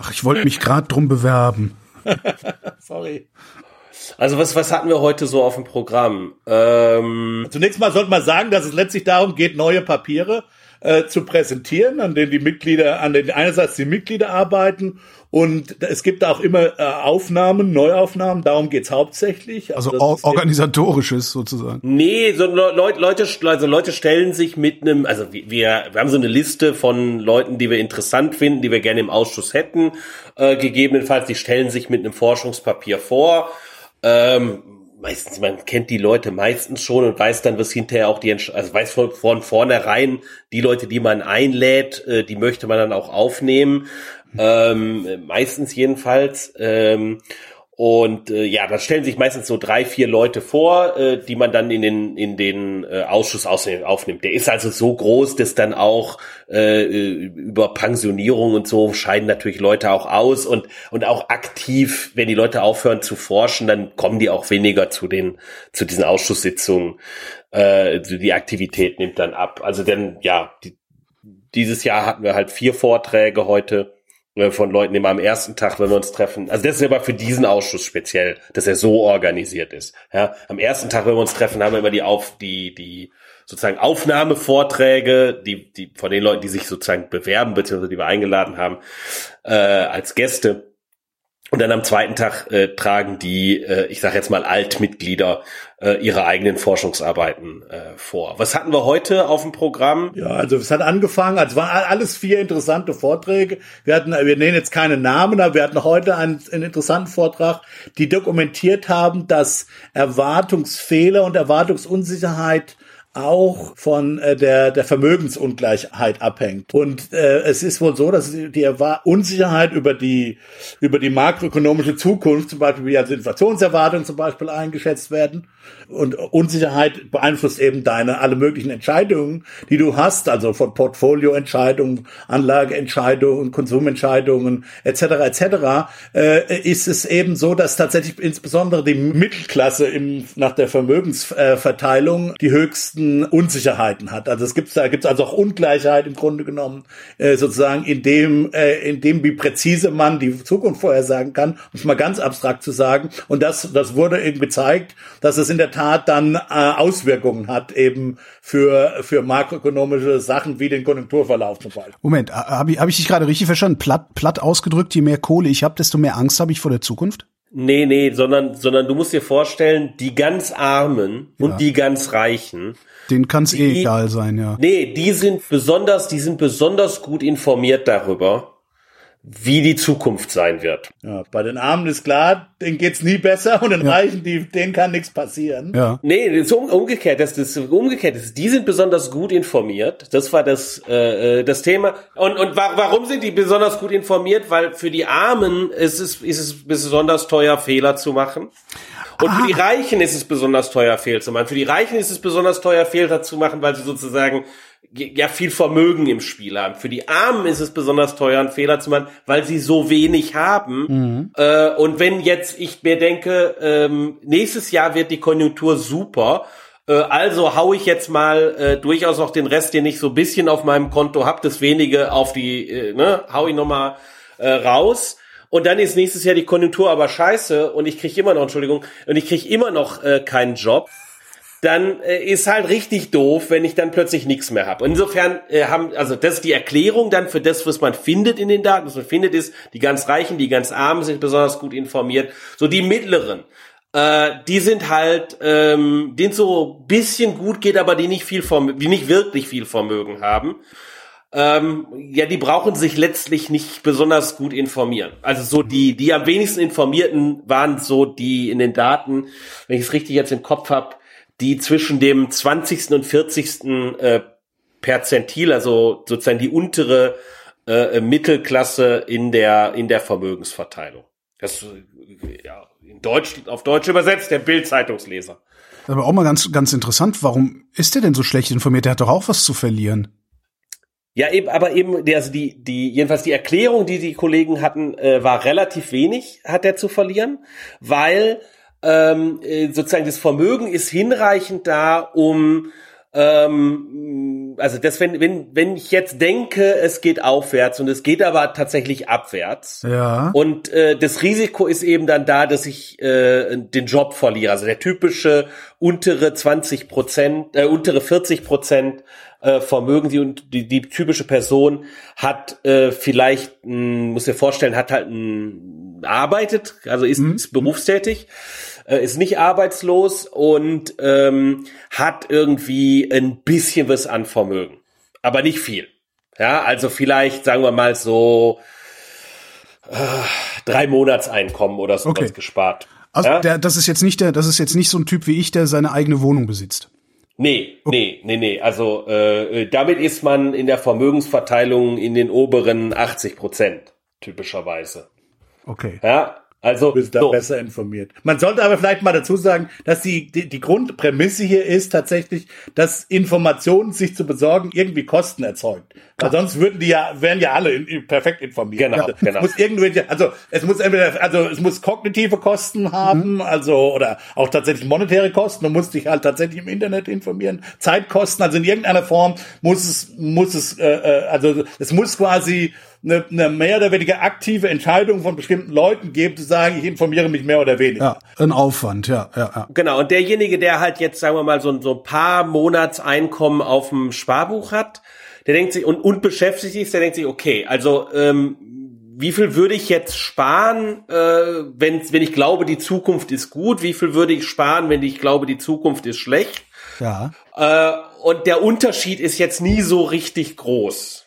Ach, ich wollte mich gerade drum bewerben. Sorry. Also was, was hatten wir heute so auf dem Programm? Ähm Zunächst mal sollte man sagen, dass es letztlich darum geht, neue Papiere äh, zu präsentieren, an denen die Mitglieder, an denen einerseits die Mitglieder arbeiten und es gibt auch immer äh, Aufnahmen, Neuaufnahmen, darum geht's hauptsächlich. Also, also organisatorisches sozusagen. Nee, so Leute, Leute, also Leute stellen sich mit einem, also wir, wir haben so eine Liste von Leuten, die wir interessant finden, die wir gerne im Ausschuss hätten, äh, gegebenenfalls, die stellen sich mit einem Forschungspapier vor. Ähm, meistens, man kennt die Leute meistens schon und weiß dann, was hinterher auch die, also weiß von, von vornherein, die Leute, die man einlädt, äh, die möchte man dann auch aufnehmen ähm, meistens jedenfalls. Ähm, und äh, ja, da stellen sich meistens so drei, vier Leute vor, äh, die man dann in den in den äh, Ausschuss aufnimmt. Der ist also so groß, dass dann auch äh, über Pensionierung und so scheiden natürlich Leute auch aus und und auch aktiv, wenn die Leute aufhören zu forschen, dann kommen die auch weniger zu den zu diesen Ausschusssitzungen. Äh, die Aktivität nimmt dann ab. Also denn ja, die, dieses Jahr hatten wir halt vier Vorträge heute von Leuten immer am ersten Tag, wenn wir uns treffen. Also das ist aber für diesen Ausschuss speziell, dass er so organisiert ist. Ja, am ersten Tag, wenn wir uns treffen, haben wir immer die auf die die sozusagen Aufnahmevorträge, die die von den Leuten, die sich sozusagen bewerben beziehungsweise die wir eingeladen haben äh, als Gäste. Und dann am zweiten Tag äh, tragen die, äh, ich sage jetzt mal Altmitglieder, äh, ihre eigenen Forschungsarbeiten äh, vor. Was hatten wir heute auf dem Programm? Ja, also es hat angefangen, also waren alles vier interessante Vorträge. Wir hatten, wir nennen jetzt keine Namen, aber wir hatten heute einen, einen interessanten Vortrag, die dokumentiert haben, dass Erwartungsfehler und Erwartungsunsicherheit auch von äh, der, der Vermögensungleichheit abhängt. Und äh, es ist wohl so, dass die Unsicherheit über die, über die makroökonomische Zukunft, zum Beispiel wie als Inflationserwartung zum Beispiel eingeschätzt werden, und Unsicherheit beeinflusst eben deine alle möglichen Entscheidungen, die du hast, also von Portfolioentscheidungen, Anlageentscheidungen, Konsumentscheidungen etc. etc. Äh, ist es eben so, dass tatsächlich insbesondere die Mittelklasse im, nach der Vermögensverteilung die höchsten Unsicherheiten hat. Also es gibt da gibt's also auch Ungleichheit im Grunde genommen äh, sozusagen in dem äh, in dem wie präzise man die Zukunft vorhersagen kann, um es mal ganz abstrakt zu sagen. Und das das wurde eben gezeigt, dass es in der Tat dann äh, Auswirkungen hat eben für für makroökonomische Sachen wie den Konjunkturverlauf zum Beispiel. Moment, habe ich, hab ich dich gerade richtig verstanden? Platt, platt ausgedrückt, je mehr Kohle ich habe, desto mehr Angst habe ich vor der Zukunft? Nee, nee, sondern, sondern du musst dir vorstellen, die ganz Armen Ja. und die ganz Reichen, Den kann es eh Die- egal sein, ja. nee, die sind besonders, die sind besonders gut informiert darüber, wie die Zukunft sein wird. Ja, bei den Armen ist klar, denen geht's nie besser und den Reichen, die, denen kann nichts passieren. Ja. Nee, das ist um, umgekehrt. Das ist umgekehrt. Das ist, die sind besonders gut informiert. Das war das äh, äh, das Thema. Und und wa warum sind die besonders gut informiert? Weil für die Armen ist es ist es besonders teuer Fehler zu machen. Und für die Reichen ist es besonders teuer Fehler zu machen. Für die Reichen ist es besonders teuer Fehler zu machen, weil sie sozusagen ja viel Vermögen im Spiel haben. Für die Armen ist es besonders teuer, einen Fehler zu machen, weil sie so wenig haben. Äh, und wenn jetzt ich mir denke, ähm, nächstes Jahr wird die Konjunktur super, äh, also hau ich jetzt mal äh, durchaus noch den Rest, den ich so ein bisschen auf meinem Konto hab, das wenige auf die, äh, ne, hau ich noch mal äh, raus. Und dann ist nächstes Jahr die Konjunktur aber scheiße und ich krieg immer noch, Entschuldigung, und ich krieg immer noch äh, keinen Job dann äh, ist halt richtig doof, wenn ich dann plötzlich nichts mehr habe. Insofern äh, haben, also das ist die Erklärung dann für das, was man findet in den Daten. Was man findet ist, die ganz Reichen, die ganz Armen sind besonders gut informiert. So die Mittleren, äh, die sind halt, ähm, denen so bisschen gut geht, aber die nicht viel Vermögen, die nicht wirklich viel Vermögen haben. Ähm, ja, die brauchen sich letztlich nicht besonders gut informieren. Also so die, die am wenigsten informierten waren so die in den Daten, wenn ich es richtig jetzt im Kopf habe, die zwischen dem 20. und 40. Äh, Perzentil, also sozusagen die untere äh, Mittelklasse in der in der Vermögensverteilung. Das ja, in Deutsch auf Deutsch übersetzt der Bild-Zeitungsleser. Aber auch mal ganz, ganz interessant, warum ist der denn so schlecht informiert? Der hat doch auch was zu verlieren. Ja, eben, aber eben, also die, die, jedenfalls die Erklärung, die die Kollegen hatten, äh, war relativ wenig, hat er zu verlieren, weil ähm, äh, sozusagen das Vermögen ist hinreichend da, um ähm, also das, wenn, wenn, wenn ich jetzt denke, es geht aufwärts und es geht aber tatsächlich abwärts. Ja. Und äh, das Risiko ist eben dann da, dass ich äh, den Job verliere. Also der typische untere 20 Prozent, äh, untere 40 Prozent äh, Vermögen, die, die, die typische Person hat äh, vielleicht, mh, muss dir vorstellen, hat halt ein, arbeitet, also ist, ist berufstätig, äh, ist nicht arbeitslos und ähm, hat irgendwie ein bisschen was an Vermögen, aber nicht viel. Ja, also vielleicht sagen wir mal so äh, drei Monatseinkommen oder so Okay. gespart. Also ja? der, das ist jetzt nicht der, das ist jetzt nicht so ein Typ wie ich, der seine eigene Wohnung besitzt. Nee, nee, nee, nee. Also äh, äh, damit ist man in der Vermögensverteilung in den oberen 80 Prozent typischerweise. Okay. Ja, also bist da so. besser informiert. Man sollte aber vielleicht mal dazu sagen, dass die, die, die Grundprämisse hier ist tatsächlich, dass Informationen sich zu besorgen irgendwie Kosten erzeugt. Weil sonst würden die ja, wären ja alle in, in, perfekt informiert. Genau, also, genau. Es muss irgendwelche, also es muss entweder, also es muss kognitive Kosten haben, also oder auch tatsächlich monetäre Kosten. Du musst dich halt tatsächlich im Internet informieren. Zeitkosten, also in irgendeiner Form muss es, muss es, äh, äh, also es muss quasi eine, eine mehr oder weniger aktive Entscheidung von bestimmten Leuten geben, zu sagen, ich informiere mich mehr oder weniger. Ja, ein Aufwand, ja, ja, ja. Genau, und derjenige, der halt jetzt, sagen wir mal, so, ein- so ein paar Monatseinkommen auf dem Sparbuch hat, der denkt sich, und, und beschäftigt ist, der denkt sich, okay, also ähm, wie viel würde ich jetzt sparen, äh, wenn, wenn ich glaube, die Zukunft ist gut? Wie viel würde ich sparen, wenn ich glaube, die Zukunft ist schlecht? Ja. Äh, und der Unterschied ist jetzt nie so richtig groß.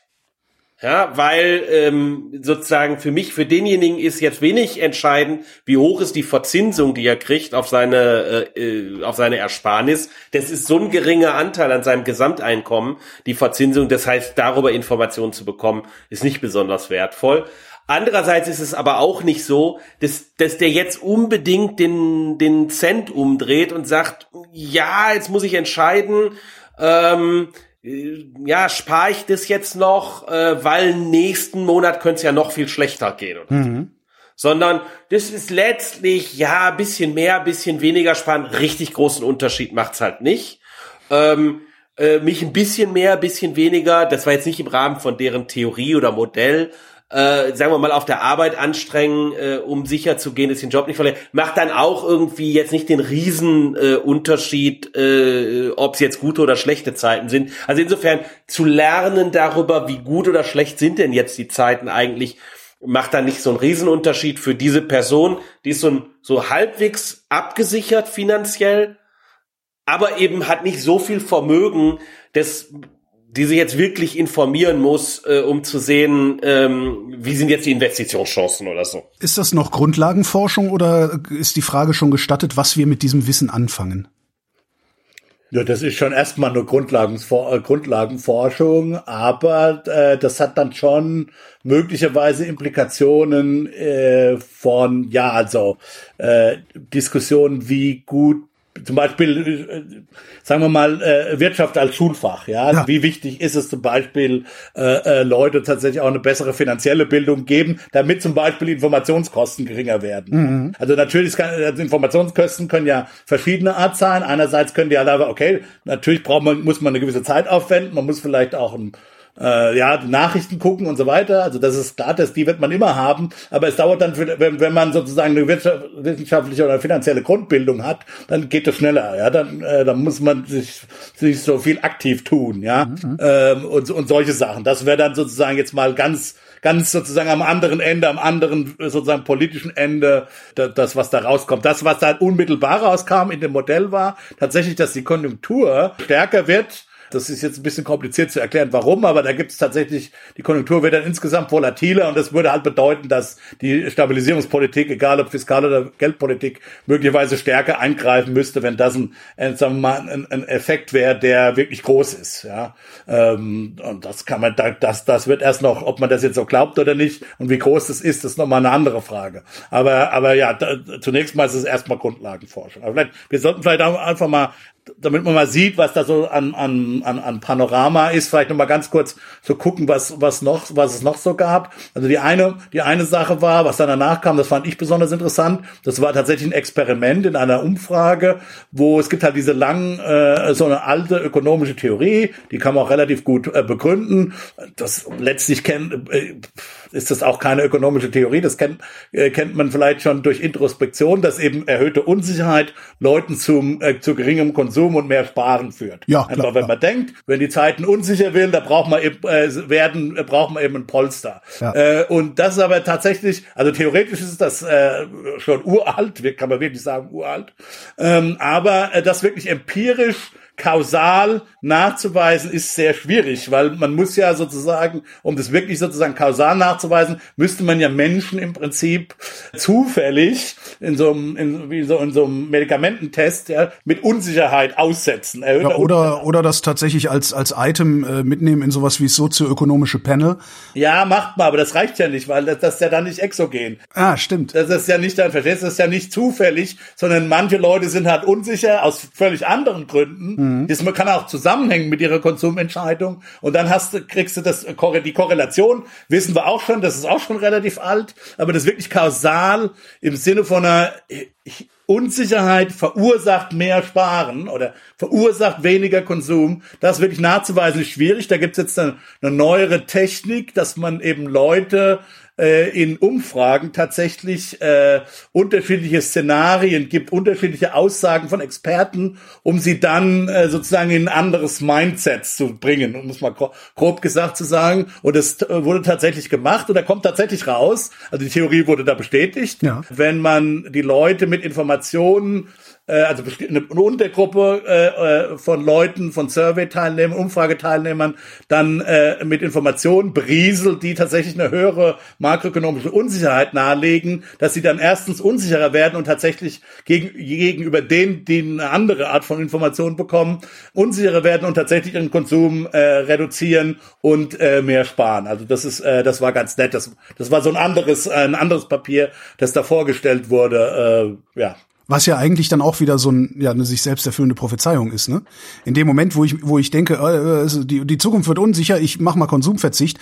Ja, weil ähm, sozusagen für mich, für denjenigen ist jetzt wenig entscheidend, wie hoch ist die Verzinsung, die er kriegt auf seine äh, äh, auf seine Ersparnis. Das ist so ein geringer Anteil an seinem Gesamteinkommen, die Verzinsung. Das heißt, darüber Informationen zu bekommen, ist nicht besonders wertvoll. Andererseits ist es aber auch nicht so, dass, dass der jetzt unbedingt den, den Cent umdreht und sagt, ja, jetzt muss ich entscheiden, ähm, äh, ja, spare ich das jetzt noch, äh, weil nächsten Monat könnte es ja noch viel schlechter gehen. Oder so. Sondern das ist letztlich, ja, bisschen mehr, bisschen weniger sparen. Richtig großen Unterschied macht's halt nicht. Ähm, äh, mich ein bisschen mehr, bisschen weniger, das war jetzt nicht im Rahmen von deren Theorie oder Modell, äh, sagen wir mal, auf der Arbeit anstrengen, äh, um sicher zu gehen, dass ich den Job nicht verliere, macht dann auch irgendwie jetzt nicht den riesen äh, Unterschied, äh, ob es jetzt gute oder schlechte Zeiten sind. Also insofern zu lernen darüber, wie gut oder schlecht sind denn jetzt die Zeiten eigentlich, macht dann nicht so einen Riesenunterschied für diese Person, die ist so, ein, so halbwegs abgesichert finanziell, aber eben hat nicht so viel Vermögen, dass die sich jetzt wirklich informieren muss, äh, um zu sehen, ähm, wie sind jetzt die Investitionschancen oder so. Ist das noch Grundlagenforschung oder ist die Frage schon gestattet, was wir mit diesem Wissen anfangen? Ja, das ist schon erstmal eine Grundlagenfor äh, Grundlagenforschung, aber äh, das hat dann schon möglicherweise Implikationen äh, von, ja, also äh, Diskussionen, wie gut zum Beispiel, äh, sagen wir mal, äh, Wirtschaft als Schulfach, ja? Ja. Wie wichtig ist es zum Beispiel, äh, äh, Leute tatsächlich auch eine bessere finanzielle Bildung geben, damit zum Beispiel Informationskosten geringer werden. Also natürlich kann, also Informationskosten können ja verschiedene Art sein. Einerseits können die ja, aber okay, natürlich braucht man, muss man eine gewisse Zeit aufwenden, man muss vielleicht auch ein äh, ja, die Nachrichten gucken und so weiter. Also das ist klar, dass die wird man immer haben. Aber es dauert dann, für, wenn, wenn man sozusagen eine wissenschaftliche oder finanzielle Grundbildung hat, dann geht das schneller. Ja, dann, äh, dann muss man sich, sich so viel aktiv tun. Ja, ähm, und, und solche Sachen. Das wäre dann sozusagen jetzt mal ganz ganz sozusagen am anderen Ende, am anderen äh, sozusagen politischen Ende, da- das, was da rauskommt. Das, was da unmittelbar rauskam in dem Modell war, tatsächlich, dass die Konjunktur stärker wird das ist jetzt ein bisschen kompliziert zu erklären, warum, aber da gibt es tatsächlich, die Konjunktur wird dann insgesamt volatiler und das würde halt bedeuten, dass die Stabilisierungspolitik, egal ob Fiskal- oder Geldpolitik, möglicherweise stärker eingreifen müsste, wenn das ein, ein, sagen wir mal, ein, ein Effekt wäre, der wirklich groß ist. Ja, ähm, Und das kann man, da- das, das wird erst noch, ob man das jetzt so glaubt oder nicht und wie groß das ist, ist nochmal eine andere Frage. Aber, aber ja, da, zunächst mal ist es erstmal Grundlagenforschung. Aber vielleicht, wir sollten vielleicht einfach mal damit man mal sieht, was da so an, an, an, an Panorama ist, vielleicht noch mal ganz kurz so gucken, was, was noch, was es noch so gab. Also die eine, die eine Sache war, was dann danach kam, das fand ich besonders interessant. Das war tatsächlich ein Experiment in einer Umfrage, wo es gibt halt diese langen, äh, so eine alte ökonomische Theorie, die kann man auch relativ gut äh, begründen. Das letztlich kennt, äh, ist das auch keine ökonomische Theorie. Das kennt, äh, kennt man vielleicht schon durch Introspektion, dass eben erhöhte Unsicherheit Leuten zum, äh, zu geringem Konsum und mehr Sparen führt. Ja, klar, Einfach, wenn klar. man denkt, wenn die Zeiten unsicher werden, da braucht man eben, äh, werden, äh, braucht man eben ein Polster. Ja. Äh, und das ist aber tatsächlich, also theoretisch ist das äh, schon uralt, kann man wirklich sagen uralt, ähm, aber äh, das wirklich empirisch kausal nachzuweisen ist sehr schwierig, weil man muss ja sozusagen, um das wirklich sozusagen kausal nachzuweisen, müsste man ja Menschen im Prinzip zufällig in so einem, in, wie so, in so einem Medikamententest ja, mit Unsicherheit aussetzen. Ja, oder, oder das tatsächlich als, als Item äh, mitnehmen in sowas wie sozioökonomische Panel. Ja, macht mal, aber das reicht ja nicht, weil das, das ist ja dann nicht exogen. Ah, stimmt. Das ist ja nicht, dann verstehst du, das ist ja nicht zufällig, sondern manche Leute sind halt unsicher aus völlig anderen Gründen. Das kann auch zusammenhängen mit ihrer Konsumentscheidung. Und dann hast du, kriegst du das, die Korrelation, wissen wir auch schon, das ist auch schon relativ alt, aber das ist wirklich kausal im Sinne von einer Unsicherheit verursacht mehr Sparen oder verursacht weniger Konsum. Das ist wirklich nachzuweisen schwierig. Da gibt's jetzt eine, eine neuere Technik, dass man eben Leute äh, in Umfragen tatsächlich äh, unterschiedliche Szenarien gibt, unterschiedliche Aussagen von Experten, um sie dann äh, sozusagen in ein anderes Mindset zu bringen, um es mal gro- grob gesagt zu sagen. Und das äh, wurde tatsächlich gemacht und da kommt tatsächlich raus, also die Theorie wurde da bestätigt, Ja. wenn man die Leute mit Informationen äh, also eine eine Untergruppe äh, äh, von Leuten, von Survey-Teilnehmern, Umfrageteilnehmern, dann äh, mit Informationen berieselt, die tatsächlich eine höhere makroökonomische Unsicherheit nahelegen, dass sie dann erstens unsicherer werden und tatsächlich gegen, gegenüber denen, die eine andere Art von Informationen bekommen, unsicherer werden und tatsächlich ihren Konsum äh, reduzieren und äh, mehr sparen. Also das ist, äh, das war ganz nett. Das, das war so ein anderes, äh, ein anderes Papier, das da vorgestellt wurde. Äh, ja, Was ja eigentlich dann auch wieder so ein, ja, eine sich selbst erfüllende Prophezeiung ist, ne? In dem Moment, wo ich, wo ich denke, äh, also die, die Zukunft wird unsicher, ich mache mal Konsumverzicht,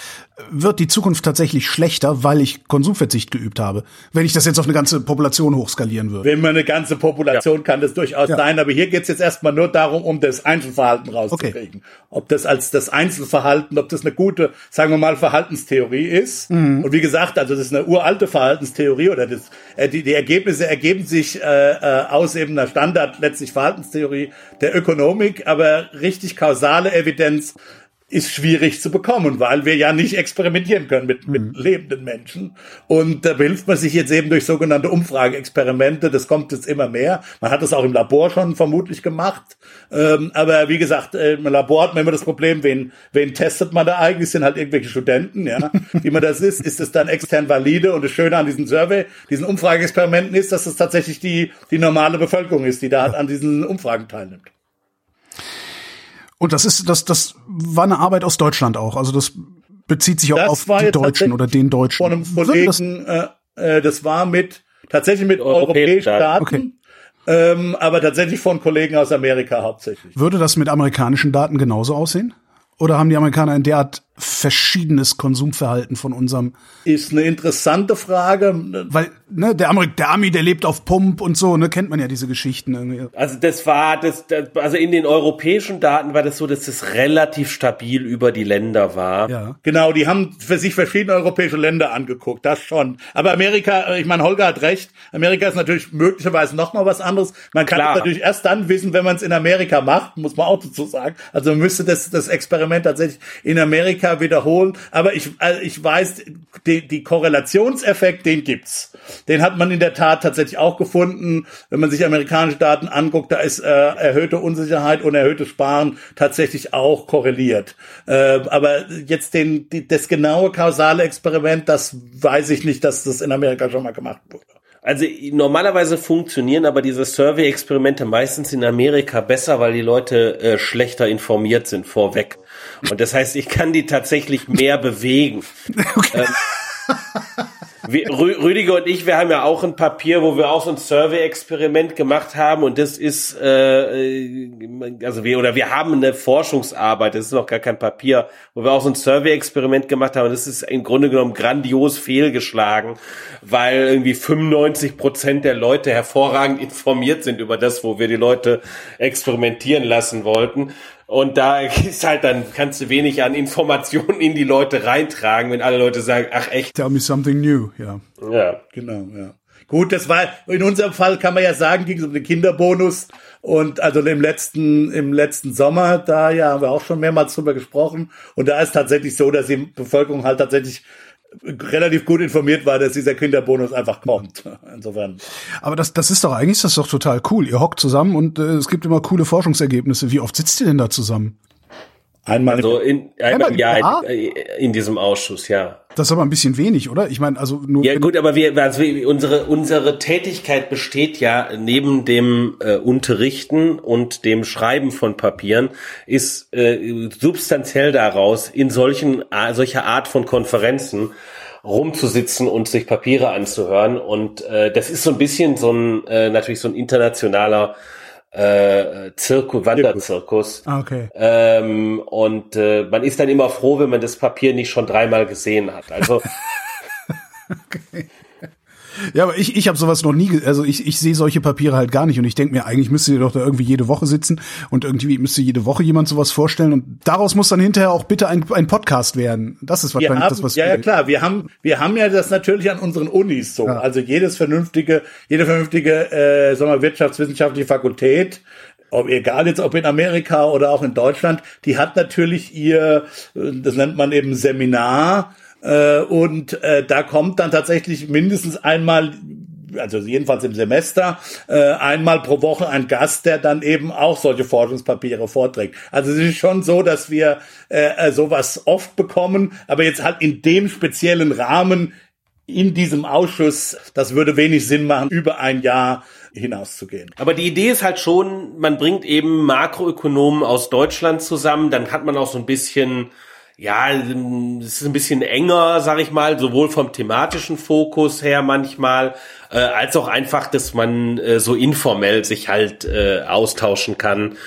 wird die Zukunft tatsächlich schlechter, weil ich Konsumverzicht geübt habe. Wenn ich das jetzt auf eine ganze Population hochskalieren würde. wenn man eine ganze Population kann das durchaus Ja. sein, aber hier geht's jetzt erstmal nur darum, um das Einzelverhalten rauszukriegen. Ob das als das Einzelverhalten, ob das eine gute, sagen wir mal, Verhaltenstheorie ist. Mhm. Und wie gesagt, also das ist eine uralte Verhaltenstheorie oder das, äh, die, die Ergebnisse ergeben sich äh, äh, aus eben einer Standard, letztlich Verhaltenstheorie der Ökonomik, aber richtig kausale Evidenz ist schwierig zu bekommen, weil wir ja nicht experimentieren können mit, mit lebenden Menschen. Und da hilft man sich jetzt eben durch sogenannte Umfrageexperimente. Das kommt jetzt immer mehr. Man hat das auch im Labor schon vermutlich gemacht. Ähm, aber wie gesagt, äh, im Labor hat man immer das Problem, wen, wen testet man da eigentlich? Sind halt irgendwelche Studenten, ja. Wie man das ist, ist es dann extern valide. Und das Schöne an diesen Survey, diesen Umfrageexperimenten ist, dass es tatsächlich die, die normale Bevölkerung ist, die da halt an diesen Umfragen teilnimmt. Und das ist, das, das war eine Arbeit aus Deutschland auch. Also das bezieht sich auch Das auf war die Deutschen oder den Deutschen. von einem Würde das, Kollegen, äh, äh, das war mit tatsächlich mit Europäischen. Daten, Okay. ähm, aber tatsächlich von Kollegen aus Amerika hauptsächlich. würde das mit amerikanischen Daten genauso aussehen? Oder haben die Amerikaner ein derart verschiedenes Konsumverhalten von unserem? Ist eine interessante Frage. Weil ne, der, Amerik der Ami, der lebt auf Pump und so, ne, kennt man ja diese Geschichten irgendwie. Also das war das, das also in den europäischen Daten war das so, dass es relativ stabil über die Länder war. Ja. Genau, die haben für sich verschiedene europäische Länder angeguckt, das schon. Aber Amerika, äh, ich meine, Holger hat recht. Amerika ist natürlich möglicherweise noch mal was anderes. Man kann Klar. es natürlich erst dann wissen, wenn man es in Amerika macht, muss man auch dazu sagen. Also man müsste das, das Experiment tatsächlich in Amerika wiederholen. Aber ich, also ich weiß, die, die Korrelationseffekt, den gibt's. Den hat man in der Tat tatsächlich auch gefunden. Wenn man sich amerikanische Daten anguckt, da ist äh, erhöhte Unsicherheit und erhöhtes Sparen tatsächlich auch korreliert. Äh, aber jetzt den, die, das genaue kausale Experiment, das weiß ich nicht, dass das in Amerika schon mal gemacht wurde. Also normalerweise funktionieren aber diese Survey-Experimente meistens in Amerika besser, weil die Leute äh, schlechter informiert sind vorweg. Und das heißt, ich kann die tatsächlich mehr bewegen. Ähm, wir, Rü Rüdiger und ich, wir haben ja auch ein Papier, wo wir auch so ein Survey-Experiment gemacht haben und das ist, äh, also wir, oder wir haben eine Forschungsarbeit, das ist noch gar kein Papier, wo wir auch so ein Survey-Experiment gemacht haben und das ist im Grunde genommen grandios fehlgeschlagen, weil irgendwie 95 Prozent der Leute hervorragend informiert sind über das, wo wir die Leute experimentieren lassen wollten. Und da ist halt dann, kannst du wenig an Informationen in die Leute reintragen, wenn alle Leute sagen, ach echt, Tell me something new, ja. ja. Genau, ja. Gut, das war in unserem Fall kann man ja sagen, ging es um den Kinderbonus und also im letzten im letzten Sommer da ja haben wir auch schon mehrmals drüber gesprochen und da ist tatsächlich so, dass die Bevölkerung halt tatsächlich relativ gut informiert war, dass dieser Kinderbonus einfach kommt. Insofern. Aber das, das ist doch eigentlich ist das doch total cool. Ihr hockt zusammen und äh, es gibt immer coole Forschungsergebnisse. Wie oft sitzt ihr denn da zusammen? Einmal So in, einmal im Ja, Jahr in, in diesem Ausschuss, ja. Das ist aber ein bisschen wenig, oder? Ich meine, also nur Ja gut, aber wir, also unsere unsere Tätigkeit besteht ja neben dem äh, Unterrichten und dem Schreiben von Papieren ist äh, substanziell daraus in solchen a- solcher Art von Konferenzen rumzusitzen und sich Papiere anzuhören und äh, das ist so ein bisschen so ein äh, natürlich so ein internationaler äh, Zirkus, Wanderzirkus. Ah, okay. Ähm, und äh, man ist dann immer froh, wenn man das Papier nicht schon dreimal gesehen hat. Also Ja, aber ich, ich habe sowas noch nie, also ich, ich sehe solche Papiere halt gar nicht und ich denke mir, eigentlich müsste ihr doch da irgendwie jede Woche sitzen und irgendwie müsste jede Woche jemand sowas vorstellen und daraus muss dann hinterher auch bitte ein, ein Podcast werden. Das ist wahrscheinlich haben, das, was ja, ja klar, wir haben, wir haben ja das natürlich an unseren Unis so. Ja. Also jedes vernünftige, jede vernünftige, äh, sagen wir, wirtschaftswissenschaftliche Fakultät, ob, egal jetzt ob in Amerika oder auch in Deutschland, die hat natürlich ihr, äh, das nennt man eben Seminar, äh, und äh, da kommt dann tatsächlich mindestens einmal also jedenfalls im Semester, äh, einmal pro Woche ein Gast, der dann eben auch solche Forschungspapiere vorträgt. Also es ist schon so, dass wir äh, sowas oft bekommen, aber jetzt halt in dem speziellen Rahmen in diesem Ausschuss, das würde wenig Sinn machen, über ein Jahr hinauszugehen. Aber die Idee ist halt schon, man bringt eben Makroökonomen aus Deutschland zusammen, dann hat man auch so ein bisschen ja, es ist ein bisschen enger, sag ich mal, sowohl vom thematischen Fokus her manchmal, äh, als auch einfach, dass man äh, so informell sich halt äh, austauschen kann.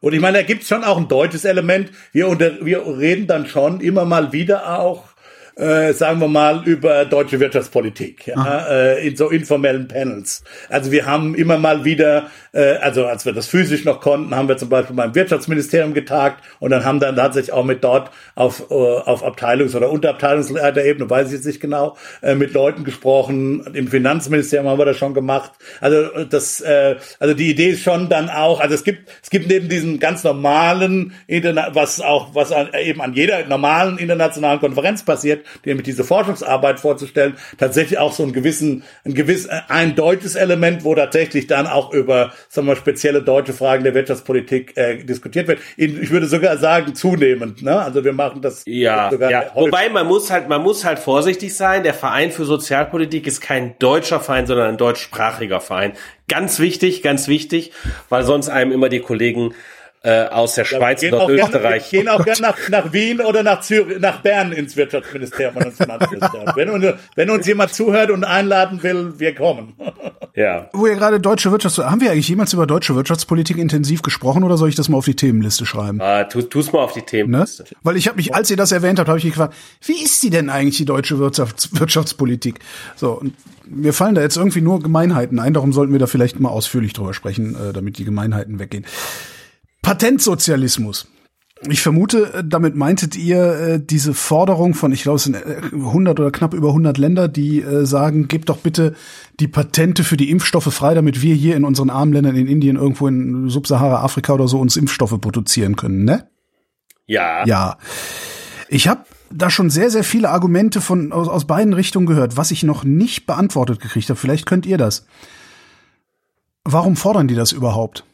Und ich meine, da gibt's schon auch ein deutsches Element. Wir, unter, wir reden dann schon immer mal wieder auch äh, sagen wir mal, über deutsche Wirtschaftspolitik, ja, äh, in so informellen Panels. Also wir haben immer mal wieder, äh, also als wir das physisch noch konnten, haben wir zum Beispiel beim Wirtschaftsministerium getagt und dann haben dann tatsächlich auch mit dort auf, äh, auf Abteilungs- oder Unterabteilungsleiterebene, weiß ich jetzt nicht genau, äh, mit Leuten gesprochen. Im Finanzministerium haben wir das schon gemacht. Also das, äh, also die Idee ist schon dann auch, also es gibt, es gibt neben diesem ganz normalen, was auch, was eben an jeder normalen internationalen Konferenz passiert, nämlich diese Forschungsarbeit vorzustellen, tatsächlich auch so einen gewissen, ein gewiss, ein deutsches Element, wo tatsächlich dann auch über, sagen wir, spezielle deutsche Fragen der Wirtschaftspolitik äh, diskutiert wird. Ich würde sogar sagen, zunehmend, ne? Also wir machen das ja, sogar ja. Wobei man muss halt, man muss halt vorsichtig sein. Der Verein für Sozialpolitik ist kein deutscher Verein, sondern ein deutschsprachiger Verein. Ganz wichtig, ganz wichtig, weil sonst einem immer die Kollegen äh, aus der Schweiz ja, oder Österreich. Gehen auch gerne nach, nach Wien oder nach Zürich, nach Bern ins Wirtschaftsministerium und ins Finanzministerium. wenn, uns, wenn uns jemand zuhört und einladen will, wir kommen. Ja. Wo ihr gerade deutsche Wirtschafts, haben wir eigentlich jemals über deutsche Wirtschaftspolitik intensiv gesprochen oder soll ich das mal auf die Themenliste schreiben? Ah, tu, tu's mal auf die Themenliste. Ne? Weil ich habe mich, als ihr das erwähnt habt, habe ich mich gefragt, wie ist die denn eigentlich die deutsche Wirtschafts Wirtschaftspolitik? So, und mir fallen da jetzt irgendwie nur Gemeinheiten ein, darum sollten wir da vielleicht mal ausführlich drüber sprechen, äh, damit die Gemeinheiten weggehen. Patentsozialismus. Ich vermute, äh, damit meintet ihr äh, diese Forderung von, ich glaube, es sind 100 äh, oder knapp über 100 Länder, die äh, sagen, gebt doch bitte die Patente für die Impfstoffe frei, damit wir hier in unseren armen Ländern in Indien, irgendwo in Subsahara-Afrika oder so uns Impfstoffe produzieren können, ne? Ja. Ja. Ich habe da schon sehr, sehr viele Argumente von aus, aus beiden Richtungen gehört, was ich noch nicht beantwortet gekriegt habe. Vielleicht könnt ihr das. Warum fordern die das überhaupt?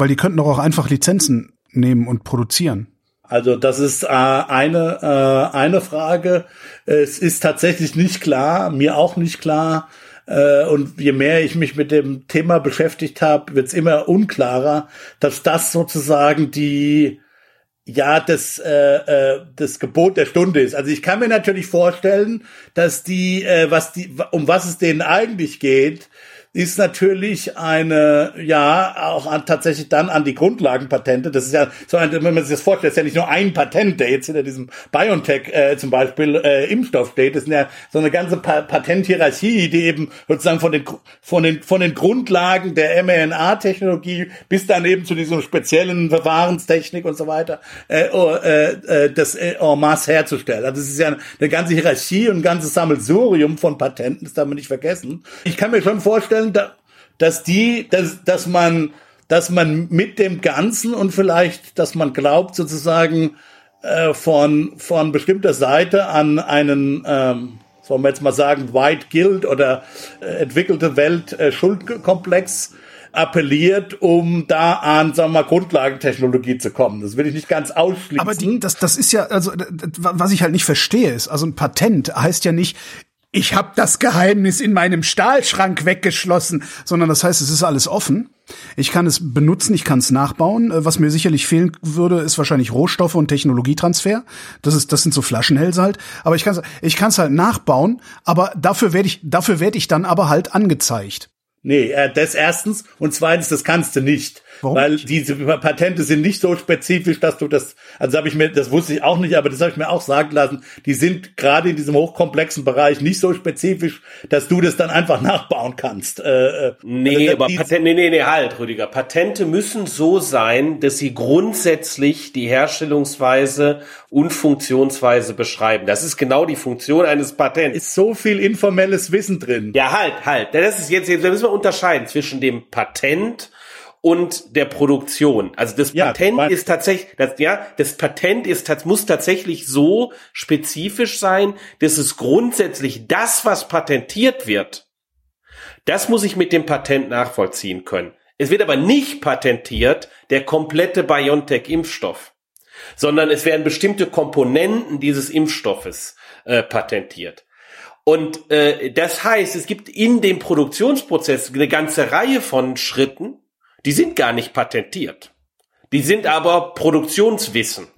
Weil die könnten doch auch einfach Lizenzen nehmen und produzieren. Also das ist äh, eine, äh, eine Frage. Es ist tatsächlich nicht klar, mir auch nicht klar. Äh, und je mehr ich mich mit dem Thema beschäftigt habe, wird es immer unklarer, dass das sozusagen die ja das äh, äh, das Gebot der Stunde ist. Also ich kann mir natürlich vorstellen, dass die äh, was die um was es denen eigentlich geht, ist natürlich eine, ja, auch an, tatsächlich dann an die Grundlagenpatente. Das ist ja so ein, wenn man sich das vorstellt, ist ja nicht nur ein Patent, der jetzt hinter diesem BioNTech äh, zum Beispiel äh, Impfstoff steht. Das ist ja so eine ganze pa Patenthierarchie, die eben sozusagen von den, von den, von den Grundlagen der mRNA-Technologie bis dann eben zu diesem speziellen Verfahrenstechnik und so weiter, äh, oh, äh, äh, das äh, en masse herzustellen. Also das ist ja eine ganze Hierarchie und ein ganzes Sammelsurium von Patenten, das darf man nicht vergessen. Ich kann mir schon vorstellen, vorstellen, dass die, dass, dass man, dass man mit dem Ganzen und vielleicht, dass man glaubt sozusagen äh, von von bestimmter Seite an einen ähm, sollen wir jetzt mal sagen, White Guild oder äh, entwickelte Welt äh, Schuldkomplex appelliert, um da an, sagen wir mal, Grundlagentechnologie zu kommen. Das will ich nicht ganz ausschließen. Aber die, das, das ist ja, also was ich halt nicht verstehe, ist, also ein Patent heißt ja nicht, ich habe das Geheimnis in meinem Stahlschrank weggeschlossen, sondern das heißt, es ist alles offen. Ich kann es benutzen, ich kann es nachbauen. Äh, was mir sicherlich fehlen würde, ist wahrscheinlich Rohstoffe und Technologietransfer. Das ist, das sind so Flaschenhälse halt. Aber ich kann es, ich kann es halt nachbauen. Aber dafür werde ich, dafür werde ich dann aber halt angezeigt. Nee, äh, das erstens und zweitens, das kannst du nicht. Warum? Weil diese Patente sind nicht so spezifisch, dass du das, also habe ich mir, das wusste ich auch nicht, aber das habe ich mir auch sagen lassen, die sind gerade in diesem hochkomplexen Bereich nicht so spezifisch, dass du das dann einfach nachbauen kannst. Äh, äh nee, also, aber Patente, nee, nee, nee, halt, Rüdiger. Patente müssen so sein, dass sie grundsätzlich die Herstellungsweise und Funktionsweise beschreiben. Das ist genau die Funktion eines Patents. Ist so viel informelles Wissen drin. Ja, halt, halt. Das ist jetzt, jetzt müssen wir unterscheiden zwischen dem Patent und der Produktion. Also das ja, Patent ist tatsächlich, das, ja, das Patent ist, muss tatsächlich so spezifisch sein, dass es grundsätzlich das, was patentiert wird, Das muss ich mit dem Patent nachvollziehen können. Es wird aber nicht patentiert der komplette BioNTech-Impfstoff, sondern es werden bestimmte Komponenten dieses Impfstoffes äh, patentiert. Und äh, das heißt, es gibt in dem Produktionsprozess eine ganze Reihe von Schritten, die sind gar nicht patentiert. Die sind aber Produktionswissen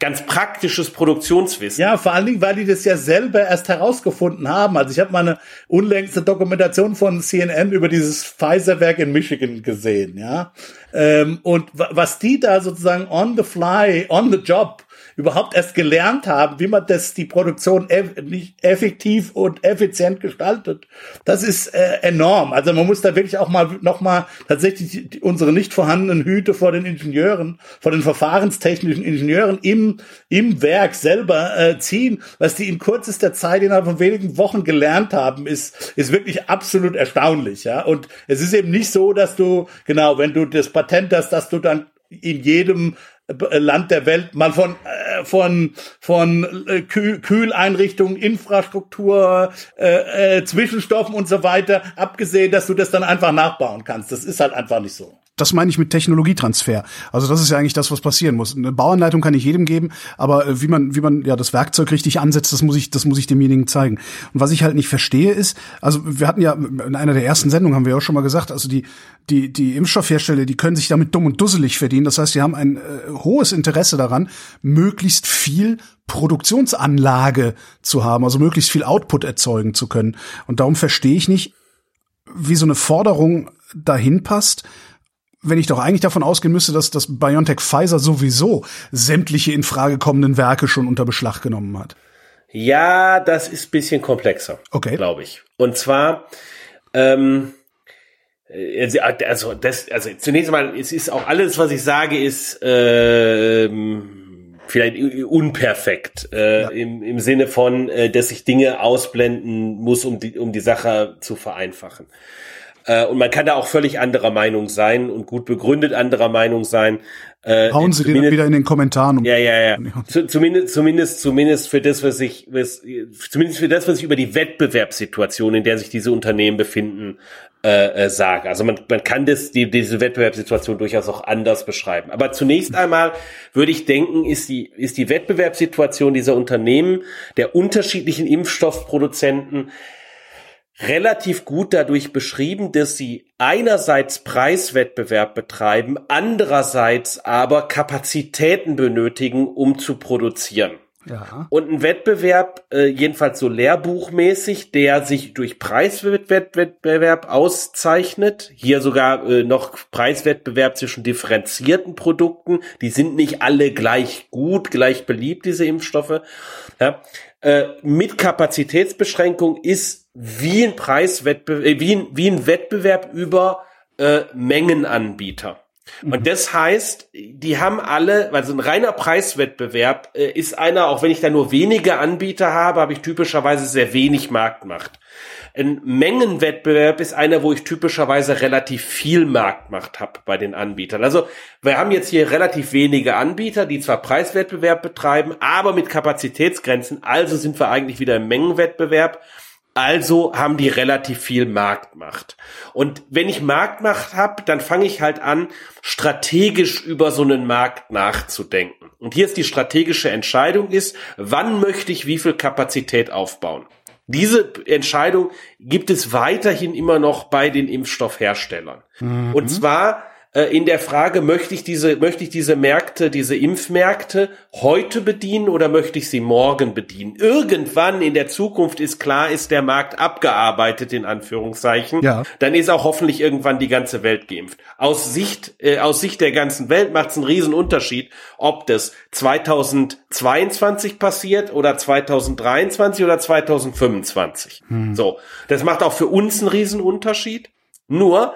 ganz praktisches Produktionswissen. Ja, vor allen Dingen, weil die das ja selber erst herausgefunden haben. Also ich habe mal eine unlängste Dokumentation von CNN über dieses Pfizer-Werk in Michigan gesehen, ja. Ähm, und was die da sozusagen on the fly, on the job überhaupt erst gelernt haben, wie man das die Produktion eff nicht effektiv und effizient gestaltet. Das ist äh, enorm. Also man muss da wirklich auch mal noch mal tatsächlich die, unsere nicht vorhandenen Hüte vor den Ingenieuren, vor den verfahrenstechnischen Ingenieuren im im Werk selber äh, ziehen, was die in kürzester Zeit innerhalb von wenigen Wochen gelernt haben, ist ist wirklich absolut erstaunlich, ja. Und es ist eben nicht so, dass du genau, wenn du das Patent hast, dass du dann in jedem Land der Welt mal von äh, von von äh, Kühl Kühleinrichtungen, Infrastruktur, äh, äh, Zwischenstoffen und so weiter, abgesehen, dass du das dann einfach nachbauen kannst. Das ist halt einfach nicht so das meine ich mit Technologietransfer. Also das ist ja eigentlich das, was passieren muss. Eine Bauanleitung kann ich jedem geben, aber äh, wie man, wie man ja das Werkzeug richtig ansetzt, das muss ich, das muss ich demjenigen zeigen. Und was ich halt nicht verstehe ist, also wir hatten ja in einer der ersten Sendungen haben wir auch schon mal gesagt, also die, die, die Impfstoffhersteller, die können sich damit dumm und dusselig verdienen. Das heißt, die haben ein äh, hohes Interesse daran, möglichst viel Produktionsanlage zu haben, also möglichst viel Output erzeugen zu können. Und darum verstehe ich nicht, wie so eine Forderung dahin passt, wenn ich doch eigentlich davon ausgehen müsste, dass das BioNTech Pfizer sowieso sämtliche in Frage kommenden Werke schon unter Beschlag genommen hat. Ja, das ist bisschen komplexer, okay. glaube ich. Und zwar, ähm, äh, also das, also zunächst einmal, es ist auch alles, was ich sage, ist ähm, vielleicht unperfekt äh, ja. im, im Sinne von, äh, dass ich Dinge ausblenden muss, um die, um die Sache zu vereinfachen. Äh, und man kann da auch völlig anderer Meinung sein und gut begründet anderer Meinung sein. Äh, Hauen Sie den wieder in den Kommentaren. Um ja, ja, ja. zumindest, zumindest, zumindest für das, was ich, was, zumindest für das, was ich über die Wettbewerbssituation, in der sich diese Unternehmen befinden, äh, äh, sage. Also man, man kann das, die, diese Wettbewerbssituation durchaus auch anders beschreiben. Aber zunächst einmal würde ich denken, ist die, ist die Wettbewerbssituation dieser Unternehmen, der unterschiedlichen Impfstoffproduzenten, relativ gut dadurch beschrieben, dass sie einerseits Preiswettbewerb betreiben, andererseits aber Kapazitäten benötigen, um zu produzieren. Ja. Und ein Wettbewerb, äh, jedenfalls so lehrbuchmäßig, der sich durch Preiswettbewerb auszeichnet, hier sogar äh, noch Preiswettbewerb zwischen differenzierten Produkten, die sind nicht alle gleich gut, gleich beliebt, diese Impfstoffe. Ja. Äh, mit Kapazitätsbeschränkung ist wie ein Preiswettbewerb, äh, wie, ein, wie ein Wettbewerb über äh, Mengenanbieter. Und das heißt, die haben alle, also ein reiner Preiswettbewerb äh, ist einer, auch wenn ich da nur wenige Anbieter habe, habe ich typischerweise sehr wenig Marktmacht. Ein Mengenwettbewerb ist einer, wo ich typischerweise relativ viel Marktmacht habe bei den Anbietern. Also wir haben jetzt hier relativ wenige Anbieter, die zwar Preiswettbewerb betreiben, aber mit Kapazitätsgrenzen. Also sind wir eigentlich wieder im Mengenwettbewerb. Also haben die relativ viel Marktmacht. Und wenn ich Marktmacht habe, dann fange ich halt an, strategisch über so einen Markt nachzudenken. Und hier ist die strategische Entscheidung ist, wann möchte ich wie viel Kapazität aufbauen? Diese Entscheidung gibt es weiterhin immer noch bei den Impfstoffherstellern. Mhm. Und zwar in der Frage, möchte ich diese, möchte ich diese Märkte, diese Impfmärkte heute bedienen oder möchte ich sie morgen bedienen? Irgendwann in der Zukunft ist klar, ist der Markt abgearbeitet, in Anführungszeichen. Ja. Dann ist auch hoffentlich irgendwann die ganze Welt geimpft. Aus Sicht, äh, aus Sicht der ganzen Welt macht es einen riesen Unterschied, ob das 2022 passiert oder 2023 oder 2025. Hm. So. Das macht auch für uns einen riesen Unterschied. Nur,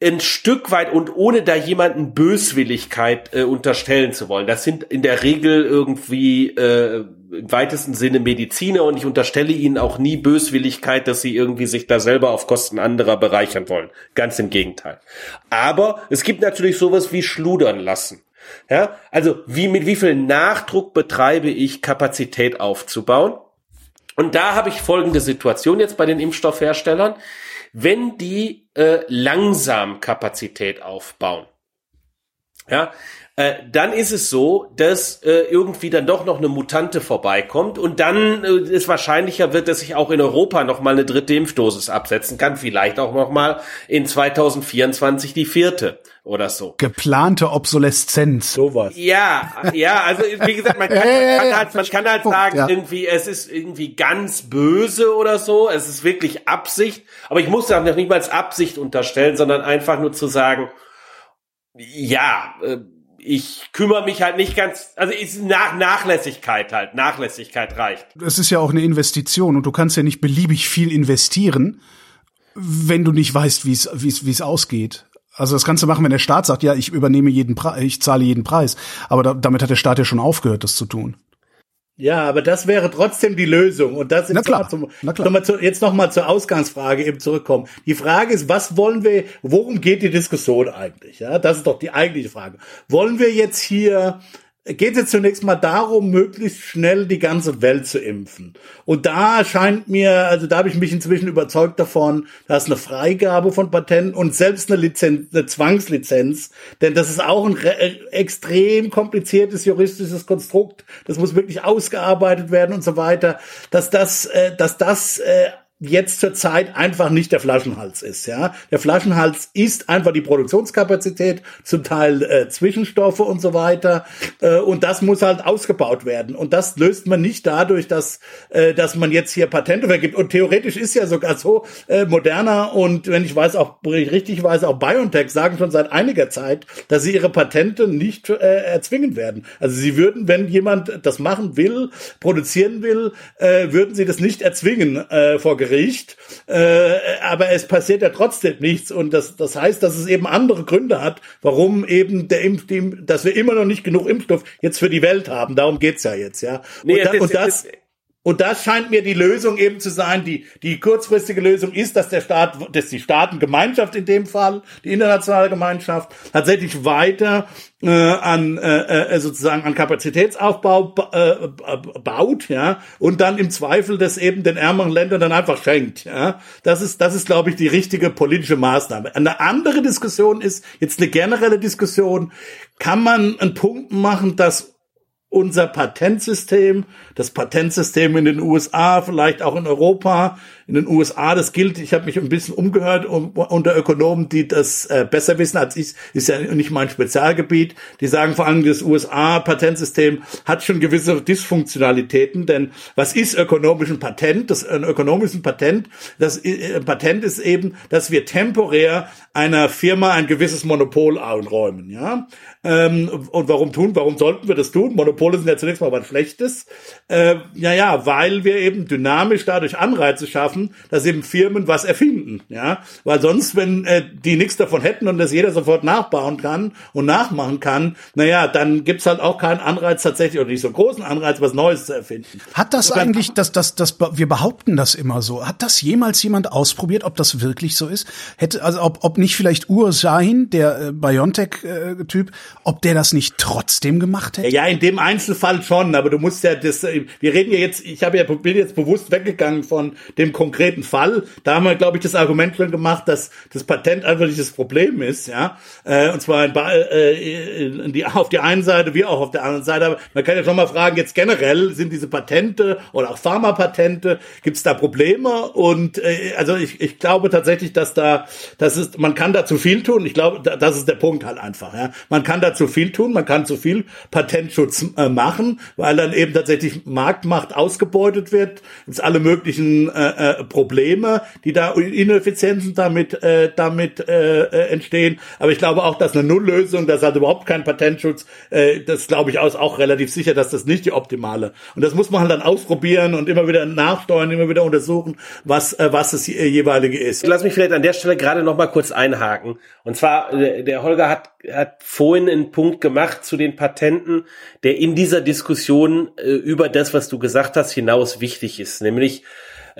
ein Stück weit und ohne da jemanden Böswilligkeit äh, unterstellen zu wollen. Das sind in der Regel irgendwie äh, im weitesten Sinne Mediziner und ich unterstelle ihnen auch nie Böswilligkeit, dass sie irgendwie sich da selber auf Kosten anderer bereichern wollen. Ganz im Gegenteil. Aber es gibt natürlich sowas wie Schludern lassen. Ja, also wie mit wie viel Nachdruck betreibe ich Kapazität aufzubauen? Und da habe ich folgende Situation jetzt bei den Impfstoffherstellern wenn die äh, langsam Kapazität aufbauen. Ja, äh, dann ist es so, dass äh, irgendwie dann doch noch eine Mutante vorbeikommt und dann äh, es wahrscheinlicher wird, dass sich auch in Europa noch mal eine dritte Impfdosis absetzen kann, vielleicht auch noch mal in 2024 die vierte oder so. Geplante Obsoleszenz. Sowas. Ja, ja, also wie gesagt, man kann, ja, kann halt, man kann halt sagen, ja. irgendwie, es ist irgendwie ganz böse oder so, es ist wirklich Absicht, aber ich muss da noch nicht mal als Absicht unterstellen, sondern einfach nur zu sagen, ja, äh, ich kümmere mich halt nicht ganz, also ist nach Nachlässigkeit halt, Nachlässigkeit reicht. Es ist ja auch eine Investition und du kannst ja nicht beliebig viel investieren, wenn du nicht weißt, wie es wie es wie es ausgeht. Also das kannst du machen, wenn der Staat sagt, ja, ich übernehme jeden Preis, ich zahle jeden Preis. Aber da, damit hat der Staat ja schon aufgehört, das zu tun. Ja, aber das wäre trotzdem die Lösung. Und das ist Na klar, noch mal zum, noch mal zu, jetzt nochmal zur Ausgangsfrage eben zurückkommen. Die Frage ist, was wollen wir, worum geht die Diskussion eigentlich? Ja, das ist doch die eigentliche Frage. Wollen wir jetzt hier, geht es zunächst mal darum, möglichst schnell die ganze Welt zu impfen? Und da scheint mir, also da habe ich mich inzwischen überzeugt davon, dass eine Freigabe von Patenten und selbst eine Lizenz, eine Zwangslizenz, denn das ist auch ein äh, extrem kompliziertes juristisches Konstrukt. Das muss wirklich ausgearbeitet werden und so weiter, dass das, äh, dass das äh, jetzt zur Zeit einfach nicht der Flaschenhals ist. Ja, der Flaschenhals ist einfach die Produktionskapazität, zum Teil äh, Zwischenstoffe und so weiter. Äh, und das muss halt ausgebaut werden. Und das löst man nicht dadurch, dass äh, dass man jetzt hier Patente vergibt. Und theoretisch ist ja sogar so äh, Moderna und wenn ich weiß auch richtig weiß auch BioNTech sagen schon seit einiger Zeit, dass sie ihre Patente nicht äh, erzwingen werden. Also sie würden, wenn jemand das machen will, produzieren will, äh, würden sie das nicht erzwingen äh, vor Gericht. Äh, aber es passiert ja trotzdem nichts und das, das heißt, dass es eben andere Gründe hat, warum eben der Impf, die, dass wir immer noch nicht genug Impfstoff jetzt für die Welt haben. Darum geht's ja jetzt, ja. Nee, und, da, das- und das, das- und das scheint mir die Lösung eben zu sein. Die, die kurzfristige Lösung ist, dass der Staat, dass die Staatengemeinschaft in dem Fall, die internationale Gemeinschaft, tatsächlich weiter äh, an äh, äh, sozusagen an Kapazitätsaufbau ba- äh, ba- baut, ja, und dann im Zweifel das eben den ärmeren Ländern dann einfach schenkt, ja. Das ist, das ist, glaube ich, die richtige politische Maßnahme. Eine andere Diskussion ist jetzt eine generelle Diskussion. Kann man einen Punkt machen, dass unser Patentsystem, das Patentsystem in den USA, vielleicht auch in Europa, in den USA, das gilt, ich habe mich ein bisschen umgehört um, unter Ökonomen, die das äh, besser wissen als ich, ist ja nicht mein Spezialgebiet, die sagen vor allem, das USA-Patentsystem hat schon gewisse Dysfunktionalitäten, denn was ist ökonomisch ein Patent? Das ein ökonomisches Patent, das äh, ein Patent ist eben, dass wir temporär einer Firma ein gewisses Monopol einräumen, ja. Ähm, und warum tun? Warum sollten wir das tun? Monopole sind ja zunächst mal was Schlechtes. Äh, ja, ja, weil wir eben dynamisch dadurch Anreize schaffen, dass eben Firmen was erfinden, ja. Weil sonst, wenn äh, die nichts davon hätten und das jeder sofort nachbauen kann und nachmachen kann, naja, dann gibt's halt auch keinen Anreiz tatsächlich oder nicht so großen Anreiz, was Neues zu erfinden. Hat das eigentlich, das, das, das, wir behaupten das immer so. Hat das jemals jemand ausprobiert, ob das wirklich so ist? Hätte, also ob, ob nicht vielleicht Ur Sahin, der äh, Biontech-Typ, ob der das nicht trotzdem gemacht hätte? Ja, in dem Einzelfall schon, aber du musst ja das, äh, wir reden ja jetzt, ich habe ja, bin jetzt bewusst weggegangen von dem konkreten Fall. Da haben wir, glaube ich, das Argument schon gemacht, dass das Patent einfach nicht das Problem ist, ja. Äh, und zwar in, äh, in die, auf der einen Seite wie auch auf der anderen Seite. Aber man kann ja schon mal fragen, jetzt generell sind diese Patente oder auch Pharmapatente, gibt es da Probleme? Und äh, also ich, ich glaube tatsächlich, dass da, das ist, man kann da zu viel tun. Ich glaube, da, das ist der Punkt halt einfach. Ja. Man kann da zu viel tun, man kann zu viel Patentschutz äh, machen, weil dann eben tatsächlich Marktmacht ausgebeutet wird. Es alle möglichen äh, Probleme, die da Ineffizienzen damit äh, damit äh, äh, entstehen. Aber ich glaube auch, dass eine Nulllösung, das hat überhaupt kein Patentschutz, äh, das glaube ich auch, ist auch relativ sicher, dass das nicht die optimale. Und das muss man halt dann ausprobieren und immer wieder nachsteuern, immer wieder untersuchen, was äh, was das jeweilige ist. Lass mich vielleicht an der Stelle gerade noch mal kurz einhaken. Und zwar, äh, der Holger hat, hat vorhin einen Punkt gemacht zu den Patenten, der in dieser Diskussion äh, über das, was du gesagt hast, hinaus wichtig ist. Nämlich,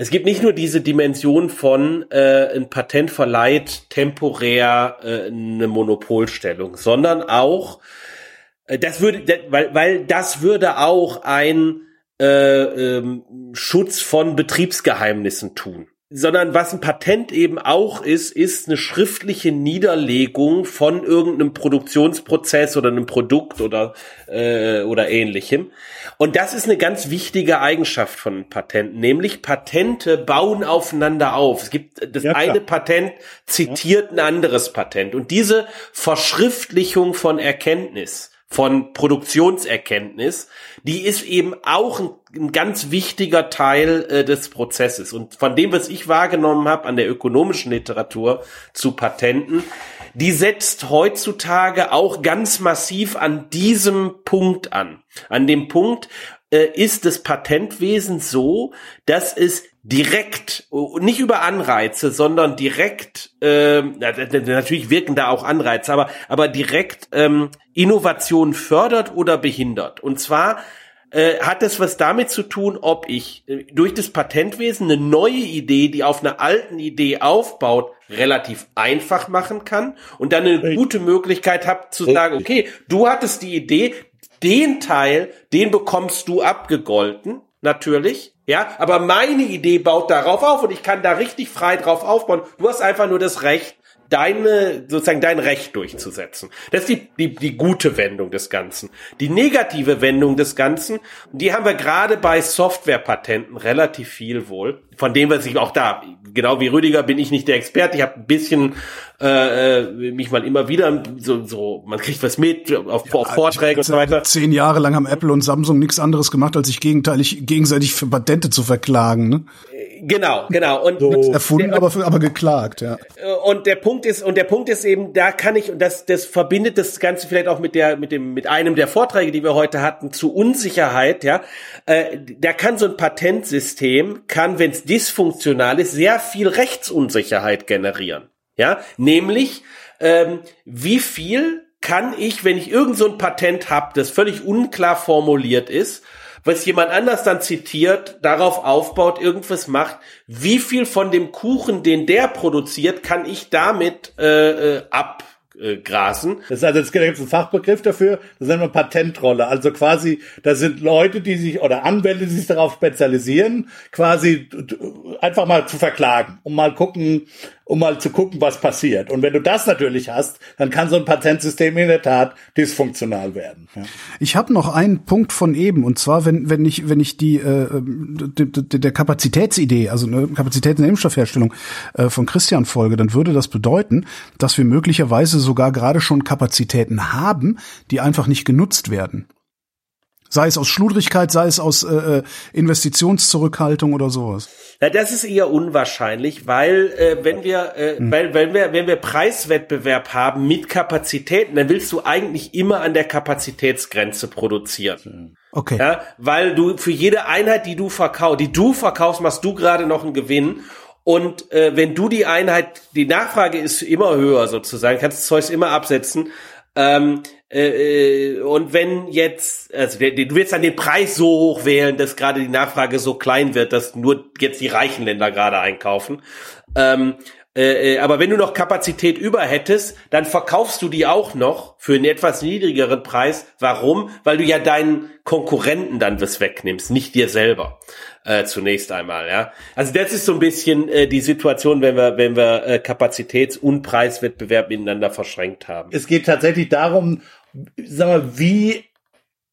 es gibt nicht nur diese Dimension von äh, ein Patent verleiht temporär äh, eine Monopolstellung, sondern auch, äh, das würde, weil, weil das würde auch ein äh, ähm, Schutz von Betriebsgeheimnissen tun. Sondern was ein Patent eben auch ist, ist eine schriftliche Niederlegung von irgendeinem Produktionsprozess oder einem Produkt oder äh, oder ähnlichem. Und das ist eine ganz wichtige Eigenschaft von Patenten, nämlich Patente bauen aufeinander auf. Es gibt das Ja, eine Patent zitiert ein anderes Patent und diese Verschriftlichung von Erkenntnis von Produktionserkenntnis, die ist eben auch ein, ein ganz wichtiger Teil äh, des Prozesses. Und von dem, was ich wahrgenommen habe an der ökonomischen Literatur zu Patenten, die setzt heutzutage auch ganz massiv an diesem Punkt an. An dem Punkt äh, ist das Patentwesen so, dass es direkt, oh, nicht über Anreize, sondern direkt, ähm, na, na, na, natürlich wirken da auch Anreize, aber, aber direkt ähm, Innovation fördert oder behindert. Und zwar äh, hat es was damit zu tun, ob ich äh, durch das Patentwesen eine neue Idee, die auf einer alten Idee aufbaut, relativ einfach machen kann und dann eine gute Möglichkeit habe zu sagen, okay, du hattest die Idee, den Teil, den bekommst du abgegolten, natürlich, ja, aber meine Idee baut darauf auf und ich kann da richtig frei drauf aufbauen. Du hast einfach nur das Recht, deine, sozusagen dein Recht durchzusetzen. Das ist die, die, die gute Wendung des Ganzen. Die negative Wendung des Ganzen, die haben wir gerade bei Softwarepatenten relativ viel wohl. Von dem, was ich auch da, genau wie Rüdiger bin ich nicht der Experte. Ich habe ein bisschen äh, mich mal immer wieder so, so man kriegt was mit auf, auf Vorträgen und so weiter. Zehn Jahre lang haben Apple und Samsung nichts anderes gemacht, als sich gegenteilig, gegenseitig für Patente zu verklagen. Ne? Genau, genau. Und So. Erfunden, aber, für, aber geklagt, ja. Äh, und der Punkt ist und der Punkt ist eben da kann ich und das das verbindet das ganze vielleicht auch mit der mit dem mit einem der Vorträge die wir heute hatten zu Unsicherheit ja äh, da kann so ein Patentsystem kann wenn es dysfunktional ist sehr viel Rechtsunsicherheit generieren ja nämlich ähm, wie viel kann ich wenn ich irgend so ein Patent habe das völlig unklar formuliert ist was jemand anders dann zitiert, darauf aufbaut, irgendwas macht, wie viel von dem Kuchen, den der produziert, kann ich damit äh, äh, abgrasen? Das ist also, es gibt einen Fachbegriff dafür, das nennt man Patentrolle. Also quasi, da sind Leute, die sich, oder Anwälte, die sich darauf spezialisieren, quasi einfach mal zu verklagen, um mal gucken, um mal zu gucken, was passiert. Und wenn du das natürlich hast, dann kann so ein Patentsystem in der Tat dysfunktional werden. Ja. Ich habe noch einen Punkt von eben und zwar wenn wenn ich wenn ich die äh, de, der Kapazitätsidee also eine Kapazität in der Impfstoffherstellung äh, von Christian folge, dann würde das bedeuten, dass wir möglicherweise sogar gerade schon Kapazitäten haben, die einfach nicht genutzt werden. Sei es aus Schludrigkeit, sei es aus äh, Investitionszurückhaltung oder sowas. Na, das ist eher unwahrscheinlich, weil äh, wenn wir, äh, weil, wenn wir, wenn wir Preiswettbewerb haben mit Kapazitäten, dann willst du eigentlich immer an der Kapazitätsgrenze produzieren. Okay. Ja, weil du für jede Einheit, die du verkaufst, die du verkaufst, machst du gerade noch einen Gewinn. Und äh, wenn du die Einheit, die Nachfrage ist immer höher sozusagen, kannst das Zeug immer absetzen. Ähm, äh, äh, und wenn jetzt, also du willst dann den Preis so hoch wählen, dass gerade die Nachfrage so klein wird, dass nur jetzt die reichen Länder gerade einkaufen. Ähm, äh, äh, aber wenn du noch Kapazität über hättest, dann verkaufst du die auch noch für einen etwas niedrigeren Preis. Warum? Weil du ja deinen Konkurrenten dann was wegnimmst, nicht dir selber. Äh, zunächst einmal, ja. Also das ist so ein bisschen äh, die Situation, wenn wir, wenn wir äh, Kapazitäts- und Preiswettbewerb miteinander verschränkt haben. Es geht tatsächlich darum, sag mal, wie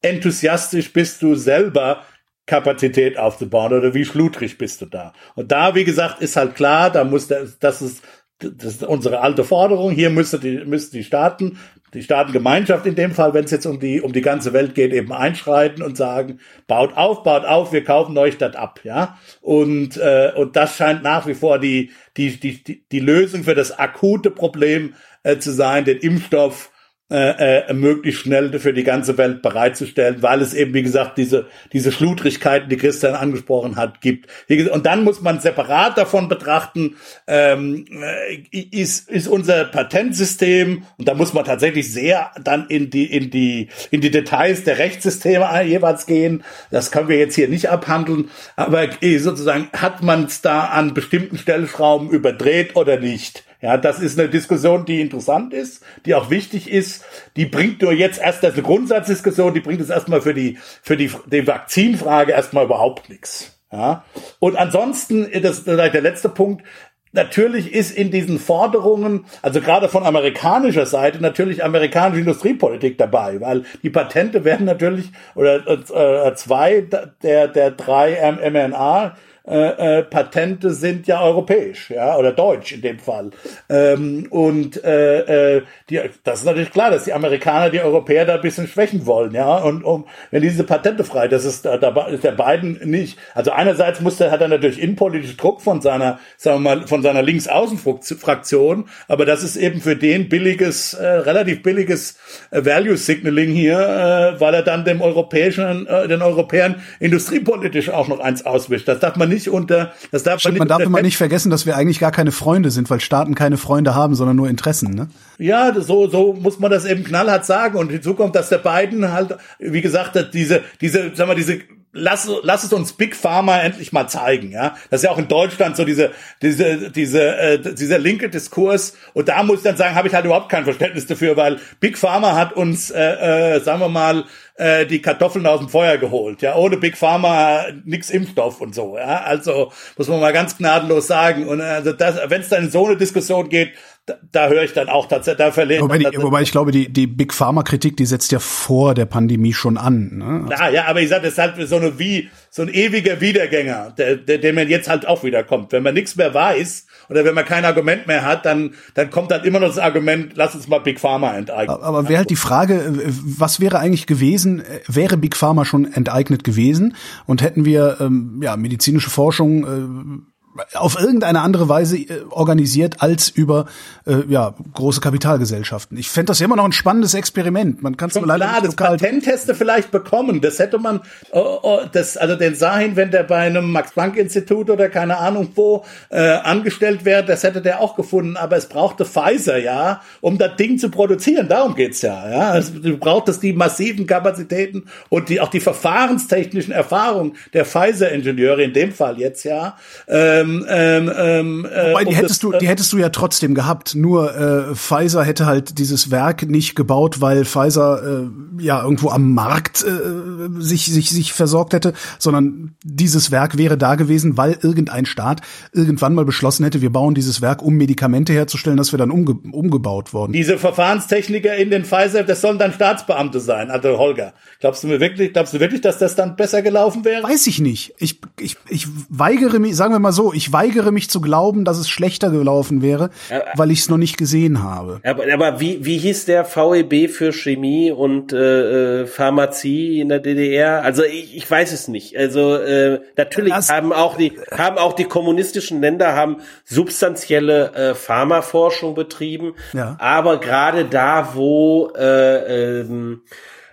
enthusiastisch bist du selber, Kapazität aufzubauen oder wie schludrig bist du da? Und da, wie gesagt, ist halt klar, da muss das, das ist, das ist unsere alte Forderung. Hier müsste die, müssten die Staaten, die Staatengemeinschaft in dem Fall, wenn es jetzt um die, um die ganze Welt geht, eben einschreiten und sagen, baut auf, baut auf, wir kaufen euch das ab, ja. Und, äh, und das scheint nach wie vor die, die, die, die, die Lösung für das akute Problem äh, zu sein, den Impfstoff äh, äh, möglichst schnell für die ganze Welt bereitzustellen, weil es eben, wie gesagt, diese, diese Schludrigkeiten, die Christian angesprochen hat, gibt. Und dann muss man separat davon betrachten, ähm, äh, ist, ist unser Patentsystem, und da muss man tatsächlich sehr dann in die, in die, in die Details der Rechtssysteme jeweils gehen. Das können wir jetzt hier nicht abhandeln, aber äh, sozusagen hat man es da an bestimmten Stellschrauben überdreht oder nicht? Ja, das ist eine Diskussion, die interessant ist, die auch wichtig ist. Die bringt nur jetzt erst als eine Grundsatzdiskussion, die bringt es erstmal für die, für die, die Vakzinfrage erstmal überhaupt nichts. Ja. Und ansonsten, das ist der letzte Punkt, natürlich ist in diesen Forderungen, also gerade von amerikanischer Seite, natürlich amerikanische Industriepolitik dabei, weil die Patente werden natürlich, oder äh, zwei der, der drei mRNA äh, äh, Patente sind ja europäisch, ja, oder deutsch in dem Fall. Ähm, und äh, äh, die, das ist natürlich klar, dass die Amerikaner die Europäer da ein bisschen schwächen wollen, ja. Und um, wenn diese Patente frei, das ist da, da ist der Biden nicht. Also einerseits muss der, hat er natürlich innenpolitisch Druck von seiner, sagen wir mal, von seiner Linksaußenfraktion, aber das ist eben für den billiges, äh, relativ billiges äh, Value Signaling hier, äh, weil er dann dem europäischen, äh, den Europäern industriepolitisch auch noch eins auswischt. Das darf man nicht nicht unter, das darf Stimmt, man, man darf immer nicht vergessen, dass wir eigentlich gar keine Freunde sind, weil Staaten keine Freunde haben, sondern nur Interessen, ne? Ja, so, so muss man das eben knallhart sagen. Und hinzu kommt, dass der Biden halt, wie gesagt, diese, diese, sag mal, diese lass, lass es uns Big Pharma endlich mal zeigen, ja. Das ist ja auch in Deutschland so diese, diese, diese, äh, dieser linke Diskurs. Und da muss ich dann sagen, habe ich halt überhaupt kein Verständnis dafür, weil Big Pharma hat uns, äh, äh, sagen wir mal, äh, die Kartoffeln aus dem Feuer geholt, ja. Ohne Big Pharma nix Impfstoff und so, ja. Also muss man mal ganz gnadenlos sagen. Und also das, wenn es dann in so eine Diskussion geht, da, da höre ich dann auch tatsächlich, da verliere wobei, die, wobei ich glaube, die, die Big Pharma Kritik, die setzt ja vor der Pandemie schon an. Ne? Ja, ja, aber ich sage, das ist halt so eine wie, so ein ewiger Wiedergänger, der, der, der mir jetzt halt auch wieder kommt. Wenn man nichts mehr weiß oder wenn man kein Argument mehr hat, dann, dann kommt dann immer noch das Argument, lass uns mal Big Pharma enteignen. Aber wäre halt die Frage, was wäre eigentlich gewesen, wäre Big Pharma schon enteignet gewesen und hätten wir ähm, ja medizinische Forschung äh, auf irgendeine andere Weise äh, organisiert als über äh, ja große Kapitalgesellschaften. Ich fände das ja immer noch ein spannendes Experiment. Man kann es leider klar, das Patentteste vielleicht bekommen. Das hätte man, oh, oh, das also den Sahin, wenn der bei einem Max Planck Institut oder keine Ahnung wo äh, angestellt wäre, das hätte der auch gefunden. Aber es brauchte Pfizer ja, um das Ding zu produzieren. Darum geht's ja. Ja, also, du brauchtest die massiven Kapazitäten und die auch die verfahrenstechnischen Erfahrungen der Pfizer-Ingenieure in dem Fall jetzt ja. Äh, ähm, ähm, ähm, äh, Wobei, die hättest das, du, die hättest du ja trotzdem gehabt. Nur äh, Pfizer hätte halt dieses Werk nicht gebaut, weil Pfizer äh, ja irgendwo am Markt äh, sich sich sich versorgt hätte, sondern dieses Werk wäre da gewesen, weil irgendein Staat irgendwann mal beschlossen hätte, wir bauen dieses Werk, um Medikamente herzustellen, das wir dann umge umgebaut worden. Diese Verfahrenstechniker in den Pfizer, das sollen dann Staatsbeamte sein. Also Holger, glaubst du mir wirklich, glaubst du wirklich, dass das dann besser gelaufen wäre? Weiß ich nicht. Ich ich ich weigere mich, sagen wir mal so, ich weigere mich zu glauben, dass es schlechter gelaufen wäre, aber, weil ich es noch nicht gesehen habe. Aber, aber wie, wie hieß der VEB für Chemie und äh, äh, Pharmazie in der DDR? Also ich, ich weiß es nicht. Also äh, natürlich das, haben auch die haben auch die kommunistischen Länder haben substanzielle äh, Pharmaforschung betrieben, ja. aber gerade da, wo äh, ähm,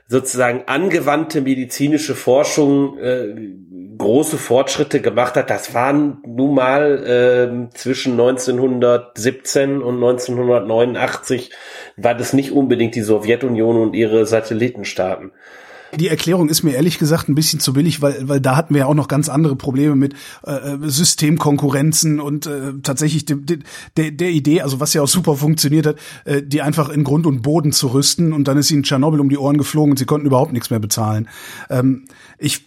sozusagen angewandte medizinische Forschung äh, große Fortschritte gemacht hat, das waren nun mal äh, zwischen 1917 und 1989 war das nicht unbedingt die Sowjetunion und ihre Satellitenstaaten. Die Erklärung ist mir ehrlich gesagt ein bisschen zu billig, weil, weil da hatten wir ja auch noch ganz andere Probleme mit äh, Systemkonkurrenzen und äh, tatsächlich de, de, de, der Idee, also was ja auch super funktioniert hat, äh, die einfach in Grund und Boden zu rüsten und dann ist ihnen Tschernobyl um die Ohren geflogen und sie konnten überhaupt nichts mehr bezahlen. Ähm, ich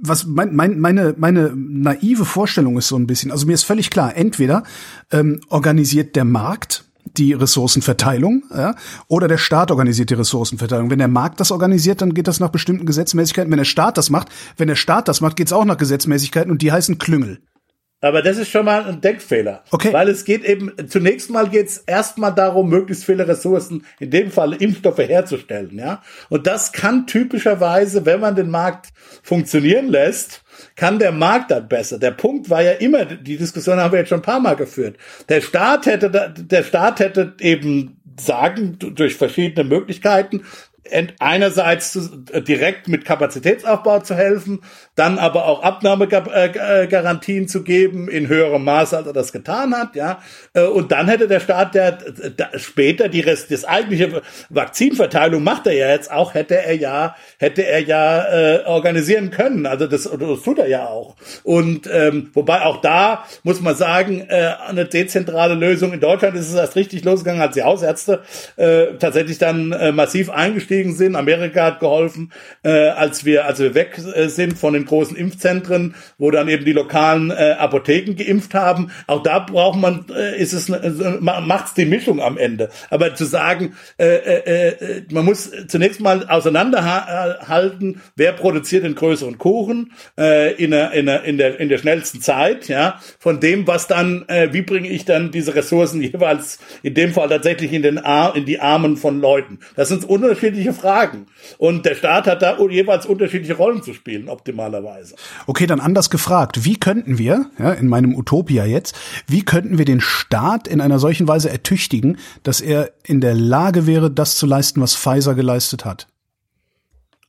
was mein, mein, meine, meine naive Vorstellung ist so ein bisschen, also mir ist völlig klar, entweder ähm, organisiert der Markt die Ressourcenverteilung, ja, oder der Staat organisiert die Ressourcenverteilung. Wenn der Markt das organisiert, dann geht das nach bestimmten Gesetzmäßigkeiten. Wenn der Staat das macht, wenn der Staat das macht, geht es auch nach Gesetzmäßigkeiten und die heißen Klüngel. Aber das ist schon mal ein Denkfehler. Okay. Weil es geht eben, zunächst mal geht es erstmal darum, möglichst viele Ressourcen, in dem Fall Impfstoffe herzustellen, ja. Und das kann typischerweise, wenn man den Markt funktionieren lässt, kann der Markt dann besser. Der Punkt war ja immer, die Diskussion haben wir jetzt schon ein paar Mal geführt. Der Staat hätte, der Staat hätte eben sagen, durch verschiedene Möglichkeiten, einerseits direkt mit Kapazitätsaufbau zu helfen, dann aber auch Abnahmegarantien zu geben in höherem Maße, als er das getan hat, ja. Äh, und dann hätte der Staat, der später die Rest, das eigentliche Vakzinverteilung macht er ja jetzt auch, hätte er ja, hätte er ja äh, organisieren können. Also das, das tut er ja auch. Und ähm, wobei auch da muss man sagen, äh, eine dezentrale Lösung in Deutschland ist es erst richtig losgegangen, als die Hausärzte äh, tatsächlich dann äh, massiv eingestiegen eingestiegen sind. Amerika hat geholfen, äh, als wir als wir weg äh, sind von den großen Impfzentren, wo dann eben die lokalen äh, Apotheken geimpft haben. Auch da braucht man, äh, ist es äh, macht's die Mischung am Ende. Aber zu sagen, äh, äh, äh, man muss zunächst mal auseinanderhalten, wer produziert den größeren Kuchen äh, in, der, in, der, in der in der schnellsten Zeit, ja, von dem, was dann, äh, wie bringe ich dann diese Ressourcen jeweils in dem Fall tatsächlich in den Ar in die Armen von Leuten. Das sind unterschiedliche Fragen und der Staat hat da jeweils unterschiedliche Rollen zu spielen optimalerweise. Okay, dann anders gefragt, wie könnten wir, ja, in meinem Utopia jetzt, wie könnten wir den Staat in einer solchen Weise ertüchtigen, dass er in der Lage wäre, das zu leisten, was Pfizer geleistet hat?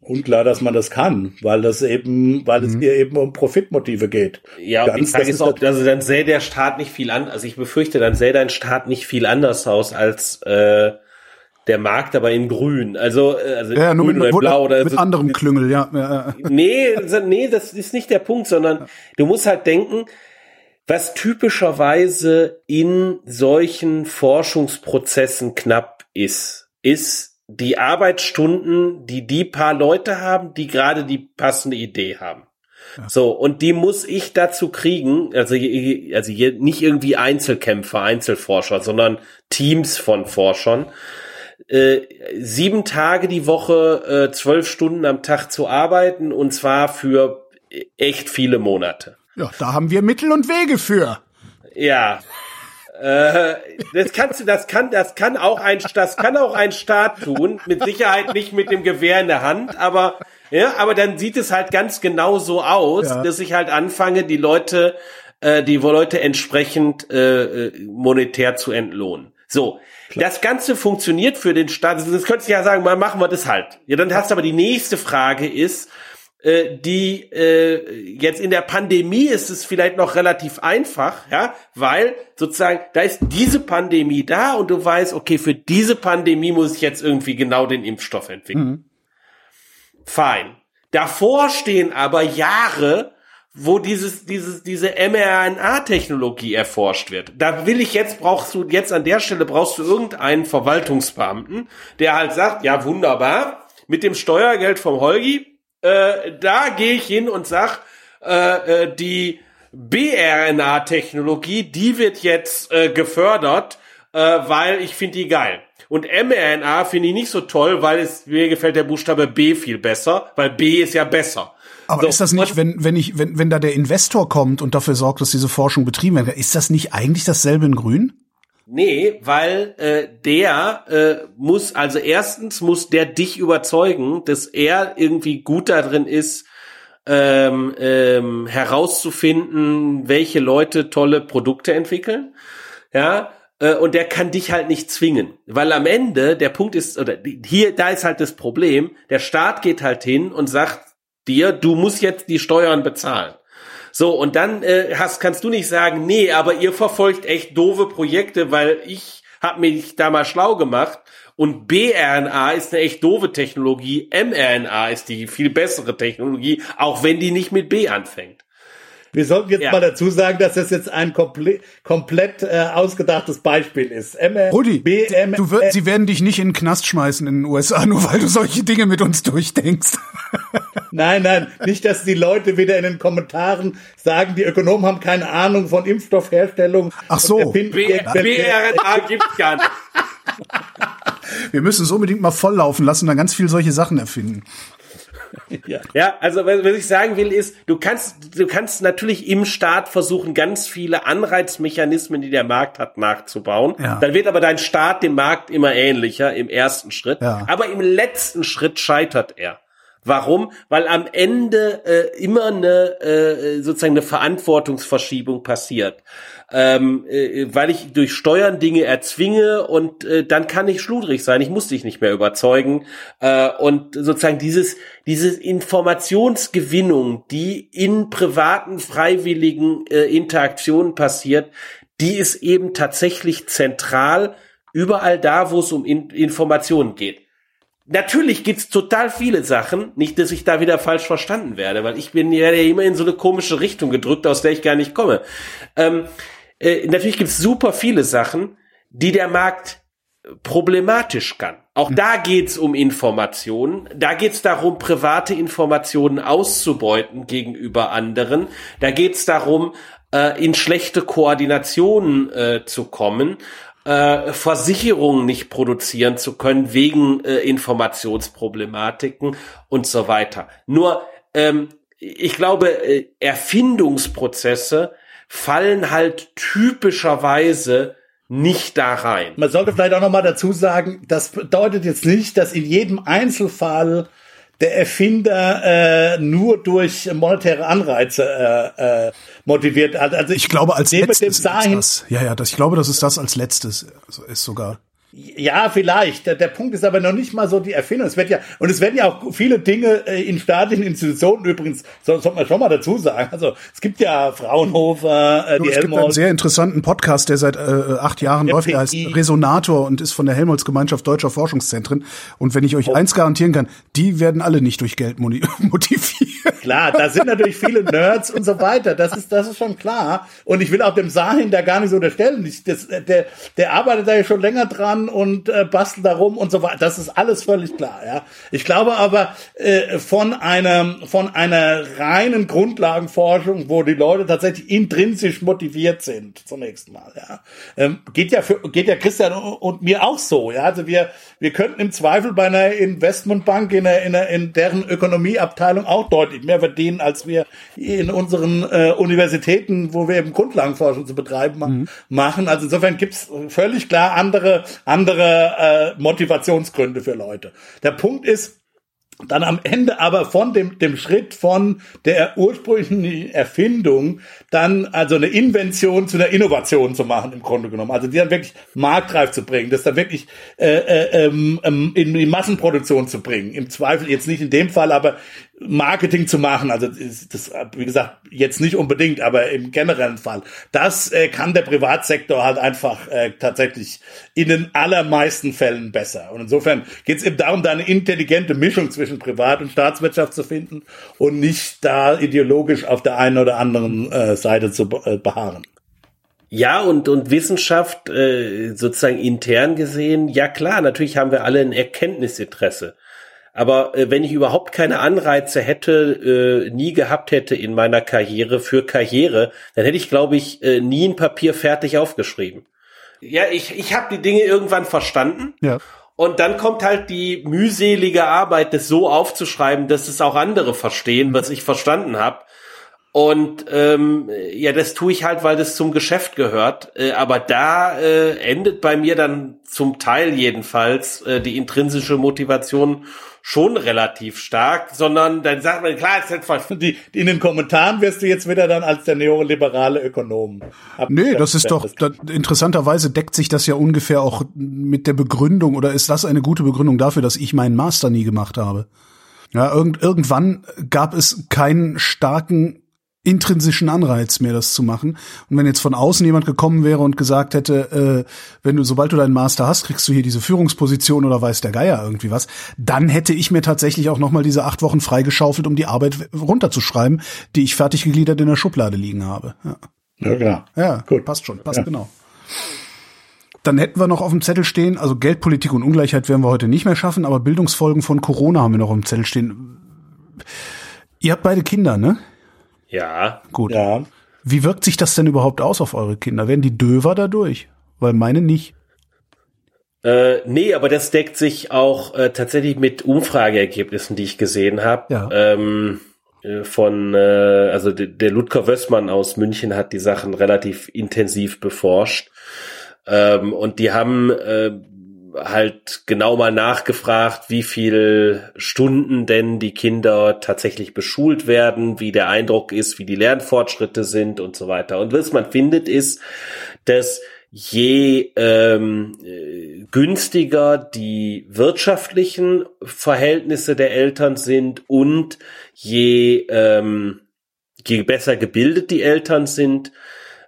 unklar, dass man das kann, weil das eben, weil es mhm. hier eben um Profitmotive geht. Ja, und ich sage es auch, also dann sähe der Staat nicht viel an, also ich befürchte, dann sähe dein Staat nicht viel anders aus als äh, der Markt, aber in grün. Also, äh, also ja, grün mit, oder blau oder mit so. anderem Klüngel, ja. Nee, nee, das ist nicht der Punkt, sondern du musst halt denken, was typischerweise in solchen Forschungsprozessen knapp ist, ist die Arbeitsstunden, die die paar Leute haben, die gerade die passende Idee haben. Ja. So, und die muss ich dazu kriegen, also, also hier nicht irgendwie Einzelkämpfer, Einzelforscher, sondern Teams von Forschern, äh, sieben Tage die Woche, äh, zwölf Stunden am Tag zu arbeiten und zwar für echt viele Monate. Ja, da haben wir Mittel und Wege für. Ja, äh, das kannst du, das kann, das kann auch ein, das kann auch ein Staat tun. Mit Sicherheit nicht mit dem Gewehr in der Hand, aber ja, aber dann sieht es halt ganz genau so aus, ja. dass ich halt anfange, die Leute, äh, die Leute entsprechend äh, monetär zu entlohnen. So, Klar. das Ganze funktioniert für den Staat. Das könntest du ja sagen, mal machen wir das halt. Ja, dann hast du aber die nächste Frage ist, äh, die äh, jetzt in der Pandemie ist es vielleicht noch relativ einfach, ja, weil sozusagen da ist diese Pandemie da und du weißt, okay, für diese Pandemie muss ich jetzt irgendwie genau den Impfstoff entwickeln. Mhm. Fein. Davor stehen aber Jahre, wo dieses, dieses, diese mRNA-Technologie erforscht wird. Da will ich jetzt, brauchst du, jetzt an der Stelle brauchst du irgendeinen Verwaltungsbeamten, der halt sagt, ja, wunderbar, mit dem Steuergeld vom Holgi äh, da gehe ich hin und sag, äh, äh, die BRNA-Technologie, die wird jetzt äh, gefördert, äh, weil ich finde die geil. Und mRNA finde ich nicht so toll, weil es mir gefällt der Buchstabe B viel besser, weil B ist ja besser. Aber so, ist das nicht, wenn, wenn ich, wenn, wenn da der Investor kommt und dafür sorgt, dass diese Forschung betrieben wird, ist das nicht eigentlich dasselbe in Grün? Nee, weil äh, der äh, muss, also erstens muss der dich überzeugen, dass er irgendwie gut darin ist, ähm, ähm, herauszufinden, welche Leute tolle Produkte entwickeln. Ja, äh, und der kann dich halt nicht zwingen, weil am Ende der Punkt ist oder hier da ist halt das Problem, der Staat geht halt hin und sagt dir, du musst jetzt die Steuern bezahlen. So, und dann äh, hast, kannst du nicht sagen, nee, aber ihr verfolgt echt doofe Projekte, weil ich habe mich da mal schlau gemacht und BRNA ist eine echt doofe Technologie, mRNA ist die viel bessere Technologie, auch wenn die nicht mit B anfängt. Wir sollten jetzt ja. mal dazu sagen, dass das jetzt ein komple komplett äh, ausgedachtes Beispiel ist. M Rudi, BM du wirst, sie werden dich nicht in den Knast schmeißen in den USA, nur weil du solche Dinge mit uns durchdenkst. nein, nein, nicht, dass die Leute wieder in den Kommentaren sagen, die Ökonomen haben keine Ahnung von Impfstoffherstellung. Ach so. BRNA gibt's gar nicht. Wir müssen es unbedingt mal volllaufen lassen und dann ganz viel solche Sachen erfinden. Ja. ja, also was ich sagen will ist, du kannst, du kannst natürlich im Staat versuchen, ganz viele Anreizmechanismen, die der Markt hat, nachzubauen. Ja. Dann wird aber dein Staat dem Markt immer ähnlicher im ersten Schritt. Ja. Aber im letzten Schritt scheitert er. Warum? Weil am Ende äh, immer eine äh, sozusagen eine Verantwortungsverschiebung passiert ähm, äh, weil ich durch Steuern Dinge erzwinge und äh, dann kann ich schludrig sein. Ich muss dich nicht mehr überzeugen. Äh, und sozusagen dieses, diese Informationsgewinnung, die in privaten, freiwilligen äh, Interaktionen passiert, die ist eben tatsächlich zentral überall da, wo es um in Informationen geht. Natürlich gibt's total viele Sachen, nicht, dass ich da wieder falsch verstanden werde, weil ich bin ja immer in so eine komische Richtung gedrückt, aus der ich gar nicht komme. Ähm, äh, natürlich gibt es super viele Sachen, die der Markt problematisch kann. Auch da geht's um Informationen. Da geht's darum, private Informationen auszubeuten gegenüber anderen. Da geht's darum, äh, in schlechte Koordinationen äh, zu kommen, äh, Versicherungen nicht produzieren zu können wegen äh, Informationsproblematiken und so weiter. Nur, ähm, ich glaube, äh, Erfindungsprozesse fallen halt typischerweise nicht da rein. Man sollte vielleicht auch noch mal dazu sagen, das bedeutet jetzt nicht, dass in jedem Einzelfall der Erfinder äh, nur durch monetäre Anreize äh, äh, motiviert hat. Also Ich glaube, als letztes dem dahin, ist das. Ja, ja, das, ich glaube, das ist das als letztes. Also ist sogar. Ja, vielleicht. Der, der Punkt ist aber noch nicht mal so die Erfindung. Es wird ja, und es werden ja auch viele Dinge äh, in staatlichen Institutionen übrigens, so, sollte man schon mal dazu sagen. Also es gibt ja Fraunhofer, äh, die es gibt einen Helmholtz. sehr interessanten Podcast, der seit äh, acht Jahren läuft, der heißt FPI. Resonator und ist von der Helmholtz-Gemeinschaft Deutscher Forschungszentren. Und wenn ich euch eins garantieren kann, die werden alle nicht durch Geld motiviert. Klar, da sind natürlich viele Nerds und so weiter. Das ist, das ist schon klar. Und ich will auch dem Sahin da gar nicht so unterstellen. Ich, das, der, der arbeitet da ja schon länger dran und äh, bastelt da rum und so weiter. Das ist alles völlig klar, ja. Ich glaube aber, äh, von einer, von einer reinen Grundlagenforschung, wo die Leute tatsächlich intrinsisch motiviert sind, zunächst mal, ja. Ähm, geht ja für, geht ja Christian und mir auch so, ja. Also wir, wir könnten im Zweifel bei einer Investmentbank in, einer, in, einer, in deren Ökonomieabteilung auch deutlich mehr verdienen, als wir in unseren äh, Universitäten, wo wir eben Grundlagenforschung zu betreiben ma machen. Also insofern gibt's völlig klar andere, andere äh, Motivationsgründe für Leute. Der Punkt ist, dann am Ende aber von dem, dem Schritt von der ursprünglichen Erfindung dann also eine Invention zu einer Innovation zu machen im Grunde genommen. Also die dann wirklich marktreif zu bringen, das dann wirklich äh, äh, ähm, ähm, in die Massenproduktion zu bringen. Im Zweifel jetzt nicht in dem Fall, aber Marketing zu machen. Also das, wie gesagt, jetzt nicht unbedingt, aber im generellen Fall. Das äh, kann der Privatsektor halt einfach äh, tatsächlich in den allermeisten Fällen besser. Und insofern geht es eben darum, da eine intelligente Mischung zwischen Privat- und Staatswirtschaft zu finden und nicht da ideologisch auf der einen oder anderen äh, Seite zu äh, beharren. Ja, und, und Wissenschaft äh, sozusagen intern gesehen, ja klar, natürlich haben wir alle ein Erkenntnisinteresse. Aber äh, wenn ich überhaupt keine Anreize hätte, äh, nie gehabt hätte in meiner Karriere für Karriere, dann hätte ich, glaube ich, äh, nie ein Papier fertig aufgeschrieben. Ja, ich, ich habe die Dinge irgendwann verstanden. Ja. Und dann kommt halt die mühselige Arbeit, das so aufzuschreiben, dass es auch andere verstehen, was ich verstanden habe. Und ähm, ja, das tue ich halt, weil das zum Geschäft gehört. Äh, aber da äh, endet bei mir dann zum Teil jedenfalls äh, die intrinsische Motivation schon relativ stark, sondern dann sagt man, klar, ist halt Die, in den Kommentaren wirst du jetzt wieder dann als der neoliberale Ökonom. Nee, das ist doch, da, interessanterweise deckt sich das ja ungefähr auch mit der Begründung oder ist das eine gute Begründung dafür, dass ich meinen Master nie gemacht habe? Ja, irgend, irgendwann gab es keinen starken intrinsischen Anreiz mehr, das zu machen. Und wenn jetzt von außen jemand gekommen wäre und gesagt hätte, äh, wenn du, sobald du deinen Master hast, kriegst du hier diese Führungsposition oder weiß der Geier irgendwie was, dann hätte ich mir tatsächlich auch nochmal diese acht Wochen freigeschaufelt, um die Arbeit runterzuschreiben, die ich fertig gegliedert in der Schublade liegen habe. Ja. Ja, klar. Ja, Gut. passt schon, passt Ja. genau. Dann hätten wir noch auf dem Zettel stehen, also Geldpolitik und Ungleichheit werden wir heute nicht mehr schaffen, aber Bildungsfolgen von Corona haben wir noch auf dem Zettel stehen. Ihr habt beide Kinder, ne? Ja, Gut. Ja. Wie wirkt sich das denn überhaupt aus auf eure Kinder? Werden die döver dadurch? Weil meine nicht. Äh, nee, aber das deckt sich auch äh, tatsächlich mit Umfrageergebnissen, die ich gesehen habe. Ja. Ähm, äh, von, äh, also de, der Ludger Wössmann aus München hat die Sachen relativ intensiv beforscht. Ähm, und die haben äh, halt genau mal nachgefragt, wie viel Stunden denn die Kinder tatsächlich beschult werden, wie der Eindruck ist, wie die Lernfortschritte sind und so weiter. Und was man findet ist, dass je ähm, äh, günstiger die wirtschaftlichen Verhältnisse der Eltern sind und je, ähm, je besser gebildet die Eltern sind,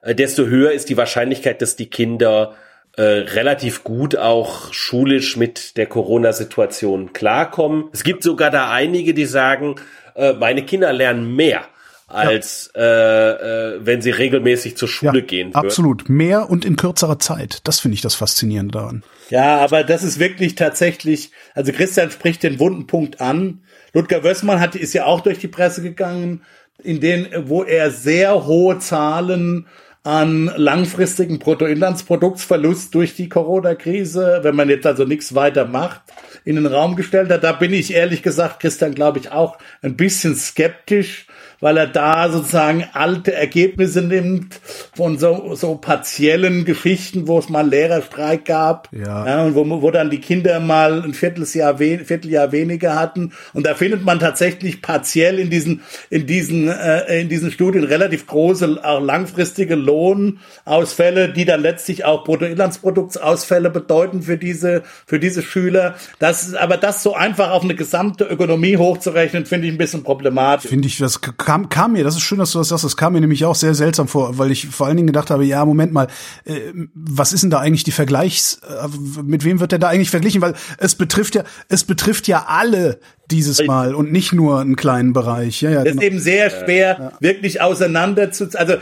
äh, desto höher ist die Wahrscheinlichkeit, dass die Kinder äh, relativ gut auch schulisch mit der Corona-Situation klarkommen. Es gibt sogar da einige, die sagen, äh, meine Kinder lernen mehr als äh, äh, wenn sie regelmäßig zur Schule Ja, gehen würden. absolut. Mehr und in kürzerer Zeit. Das finde ich das Faszinierende daran. Ja, aber das ist wirklich tatsächlich, also Christian spricht den wunden Punkt an. Ludger Wössmann hat, ist ja auch durch die Presse gegangen, in denen, wo er sehr hohe Zahlen an langfristigen Bruttoinlandsproduktsverlust durch die Corona-Krise, wenn man jetzt also nichts weiter macht, in den Raum gestellt hat. Da bin ich ehrlich gesagt, Christian, glaube ich, auch ein bisschen skeptisch, weil er da sozusagen alte Ergebnisse nimmt von so, so partiellen Geschichten, wo es mal einen Lehrerstreik gab. Ja. und wo, wo dann die Kinder mal ein Vierteljahr, we Vierteljahr weniger hatten. Und da findet man tatsächlich partiell in diesen, in diesen, äh, in diesen Studien relativ große, auch langfristige Lohnausfälle, die dann letztlich auch Bruttoinlandsproduktausfälle bedeuten für diese, für diese Schüler. Das ist, aber das so einfach auf eine gesamte Ökonomie hochzurechnen, finde ich ein bisschen problematisch. Finde ich, das kam, kam mir, das ist schön, dass du das sagst, das kam mir nämlich auch sehr seltsam vor, weil ich vor allen Dingen gedacht habe, ja, Moment mal, äh, was ist denn da eigentlich die Vergleichs, äh, mit wem wird der da eigentlich verglichen? Weil es betrifft ja, es betrifft ja alle dieses Mal und nicht nur einen kleinen Bereich. Ja, ja, Das genau. ist eben sehr schwer, wirklich auseinander zu, also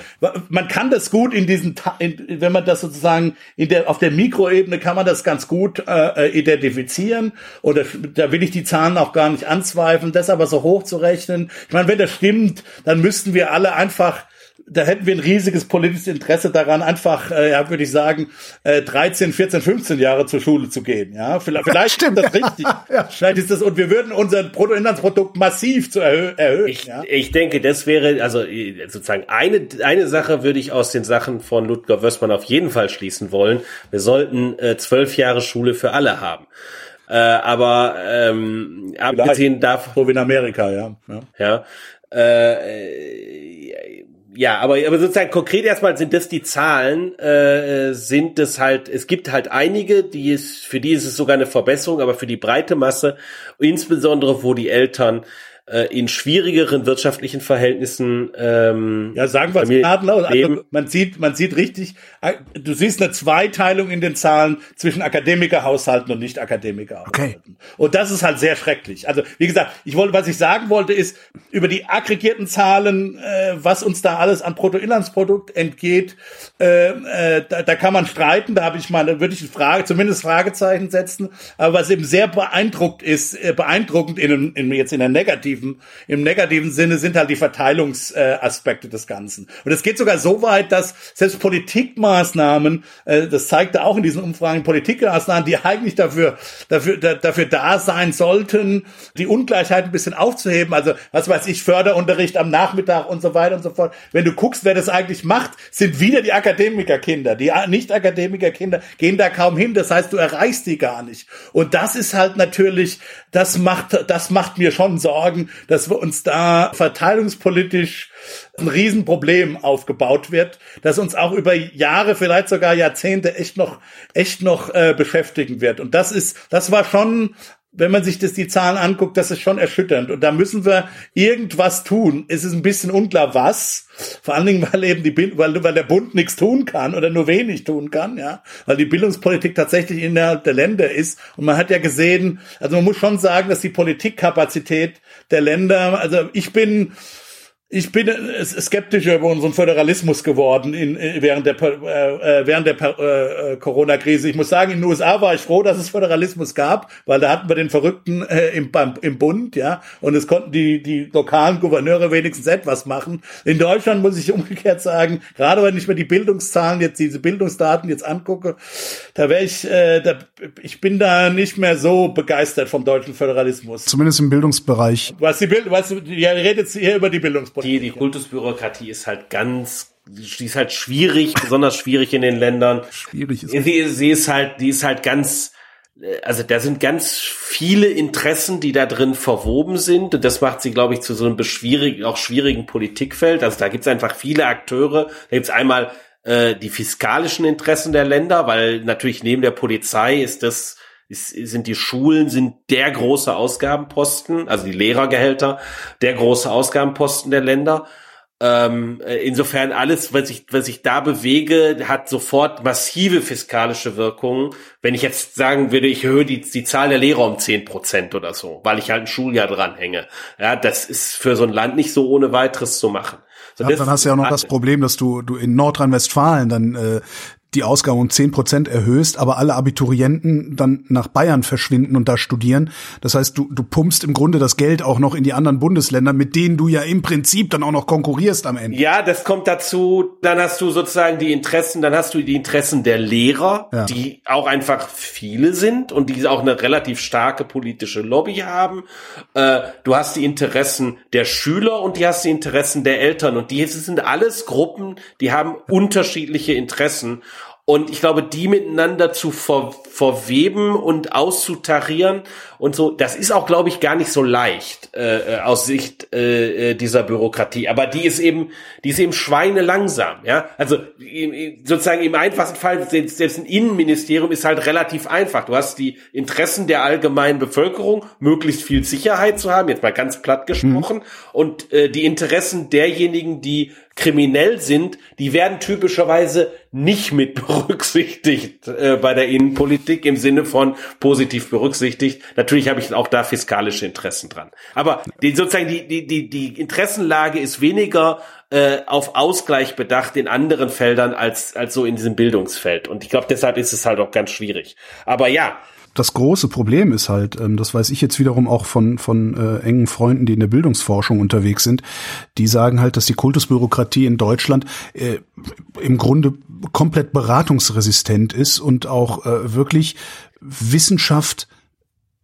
man kann das gut in diesen, in, wenn man das sozusagen in der, auf der Mikroebene kann man das ganz gut äh, identifizieren oder da will ich die Zahlen auch gar nicht anzweifeln, das aber so hoch zu rechnen. Ich meine, wenn das stimmt, dann müssten wir alle einfach da hätten wir ein riesiges politisches Interesse daran, einfach, äh, ja, würde ich sagen, äh, 13, 14, 15 Jahre zur Schule zu gehen. Ja, vielleicht, vielleicht Stimmt, ist das richtig. ja. Vielleicht ist das, und wir würden unser Bruttoinlandsprodukt massiv zu erhö erhöhen. Ich, ja. ich denke, das wäre, also äh, sozusagen eine, eine Sache würde ich aus den Sachen von Ludger Wössmann auf jeden Fall schließen wollen. Wir sollten äh, zwölf Jahre Schule für alle haben. Äh, aber ähm, abgesehen davon, So wie in Amerika, ja. ja. ja, äh, ja, aber, aber sozusagen konkret erstmal sind das die Zahlen, äh, sind es halt, es gibt halt einige, die ist, für die ist es sogar eine Verbesserung, aber für die breite Masse, insbesondere wo die Eltern äh, in schwierigeren wirtschaftlichen Verhältnissen ähm, Ja, sagen wir es gnadenlos. Also man sieht, man sieht richtig, äh, du siehst eine Zweiteilung in den Zahlen zwischen Akademikerhaushalten und Nicht-Akademikerhaushalten. Und das ist halt sehr schrecklich. Also, wie gesagt, ich wollte, was ich sagen wollte, ist, über die aggregierten Zahlen, äh, was uns da alles an Bruttoinlandsprodukt entgeht, äh, äh, da, da kann man streiten, da habe ich mal, da würde ich eine Frage, zumindest Fragezeichen setzen. Aber was eben sehr beeindruckt ist, äh, beeindruckend in, in, jetzt in der negativen, im negativen Sinne sind halt die Verteilungsaspekte äh, des Ganzen. Und es geht sogar so weit, dass selbst Politikmaßnahmen, äh, das zeigte auch in diesen Umfragen, Politikmaßnahmen, die eigentlich dafür, dafür, da, dafür da sein sollten, die Ungleichheit ein bisschen aufzuheben. Also, was weiß ich, Förderunterricht am Nachmittag und so weiter und so fort. Wenn du guckst, wer das eigentlich macht, sind wieder die Akademikerkinder. Die Nicht-Akademikerkinder gehen da kaum hin. Das heißt, du erreichst die gar nicht. Und das ist halt natürlich, das macht, das macht mir schon Sorgen, dass wir uns da verteilungspolitisch ein Riesenproblem aufgebaut wird, das uns auch über Jahre, vielleicht sogar Jahrzehnte echt noch, echt noch äh, beschäftigen wird. Und das ist, das war schon wenn man sich das die Zahlen anguckt, das ist schon erschütternd. Und da müssen wir irgendwas tun. Es ist ein bisschen unklar, was. Vor allen Dingen, weil eben die, Bild- weil, weil der Bund nichts tun kann oder nur wenig tun kann, ja. Weil die Bildungspolitik tatsächlich innerhalb der Länder ist. Und man hat ja gesehen, also man muss schon sagen, dass die Politikkapazität der Länder, also ich bin, ich bin äh, skeptischer über unseren Föderalismus geworden in, äh, während der äh, äh, während der äh, äh, Corona-Krise. Ich muss sagen, in den USA war ich froh, dass es Föderalismus gab, weil da hatten wir den Verrückten äh, im, beim- im Bund, ja, und es konnten die die lokalen Gouverneure wenigstens etwas machen. In Deutschland muss ich umgekehrt sagen, gerade wenn ich mir die Bildungszahlen jetzt diese Bildungsdaten jetzt angucke, da wäre ich, äh, da, ich bin da nicht mehr so begeistert vom deutschen Föderalismus. Zumindest im Bildungsbereich. Was die Bild, was, ihr redet hier über die Bildungspolitik. Die, die Kultusbürokratie ist halt ganz, die ist halt schwierig, besonders schwierig in den Ländern. Schwierig ist. Sie, sie ist halt, die ist halt ganz, äh, also da sind ganz viele Interessen, die da drin verwoben sind. Und das macht sie, glaube ich, zu so einem beschwierig, auch schwierigen Politikfeld. Also da gibt es einfach viele Akteure. Da gibt es einmal äh, die fiskalischen Interessen der Länder, weil natürlich neben der Polizei ist das ist, sind die Schulen sind der große Ausgabenposten, also die Lehrergehälter, der große Ausgabenposten der Länder. Ähm, äh, insofern alles, was ich, was ich da bewege, hat sofort massive fiskalische Wirkungen. Wenn ich jetzt sagen würde, ich erhöhe die, die Zahl der Lehrer um zehn Prozent oder so, weil ich halt ein Schuljahr dranhänge. Ja, das ist für so ein Land nicht so ohne weiteres zu machen. So, Ja, dann hast du ja auch noch das Problem, dass du, du in Nordrhein-Westfalen dann äh, die Ausgaben um zehn Prozent erhöhst, aber alle Abiturienten dann nach Bayern verschwinden und da studieren. Das heißt, du, du pumpst im Grunde das Geld auch noch in die anderen Bundesländer, mit denen du ja im Prinzip dann auch noch konkurrierst am Ende. Ja, das kommt dazu. Dann hast du sozusagen die Interessen, dann hast du die Interessen der Lehrer, Ja. die auch einfach viele sind und die auch eine relativ starke politische Lobby haben. Äh, du hast die Interessen der Schüler und die hast die Interessen der Eltern und die sind alles Gruppen, die haben unterschiedliche Interessen. Und ich glaube, die miteinander zu ver verweben und auszutarieren und so, das ist auch, glaube ich, gar nicht so leicht äh, äh, aus Sicht äh, äh, dieser Bürokratie. Aber die ist eben, die ist eben schweinelangsam. Ja, also sozusagen im einfachsten Fall selbst selbst ein Innenministerium ist halt relativ einfach. Du hast die Interessen der allgemeinen Bevölkerung, möglichst viel Sicherheit zu haben, jetzt mal ganz platt gesprochen, und äh, die Interessen derjenigen, die kriminell sind, die werden typischerweise nicht mit berücksichtigt äh, bei der Innenpolitik im Sinne von positiv berücksichtigt. Natürlich habe ich auch da fiskalische Interessen dran. Aber die, sozusagen die, die, die, die Interessenlage ist weniger äh, auf Ausgleich bedacht in anderen Feldern als, als so in diesem Bildungsfeld. Und ich glaube, deshalb ist es halt auch ganz schwierig. Aber ja, Das große Problem ist halt, ähm, das weiß ich jetzt wiederum auch von, von äh, engen Freunden, die in der Bildungsforschung unterwegs sind, die sagen halt, dass die Kultusbürokratie in Deutschland äh, im Grunde komplett beratungsresistent ist und auch äh, wirklich Wissenschaft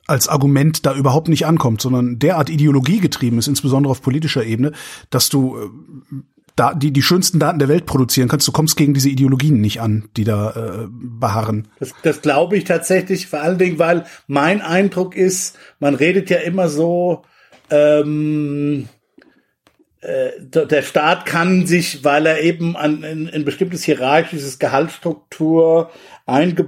als Argument da überhaupt nicht ankommt, sondern derart ideologiegetrieben ist, insbesondere auf politischer Ebene, dass du äh, da die, die schönsten Daten der Welt produzieren kannst. Du kommst gegen diese Ideologien nicht an, die da äh, beharren. Das, das glaube ich tatsächlich, vor allen Dingen, weil mein Eindruck ist, man redet ja immer so, ähm, äh, der Staat kann sich, weil er eben an ein, bestimmtes hierarchisches Gehaltsstruktur einge äh,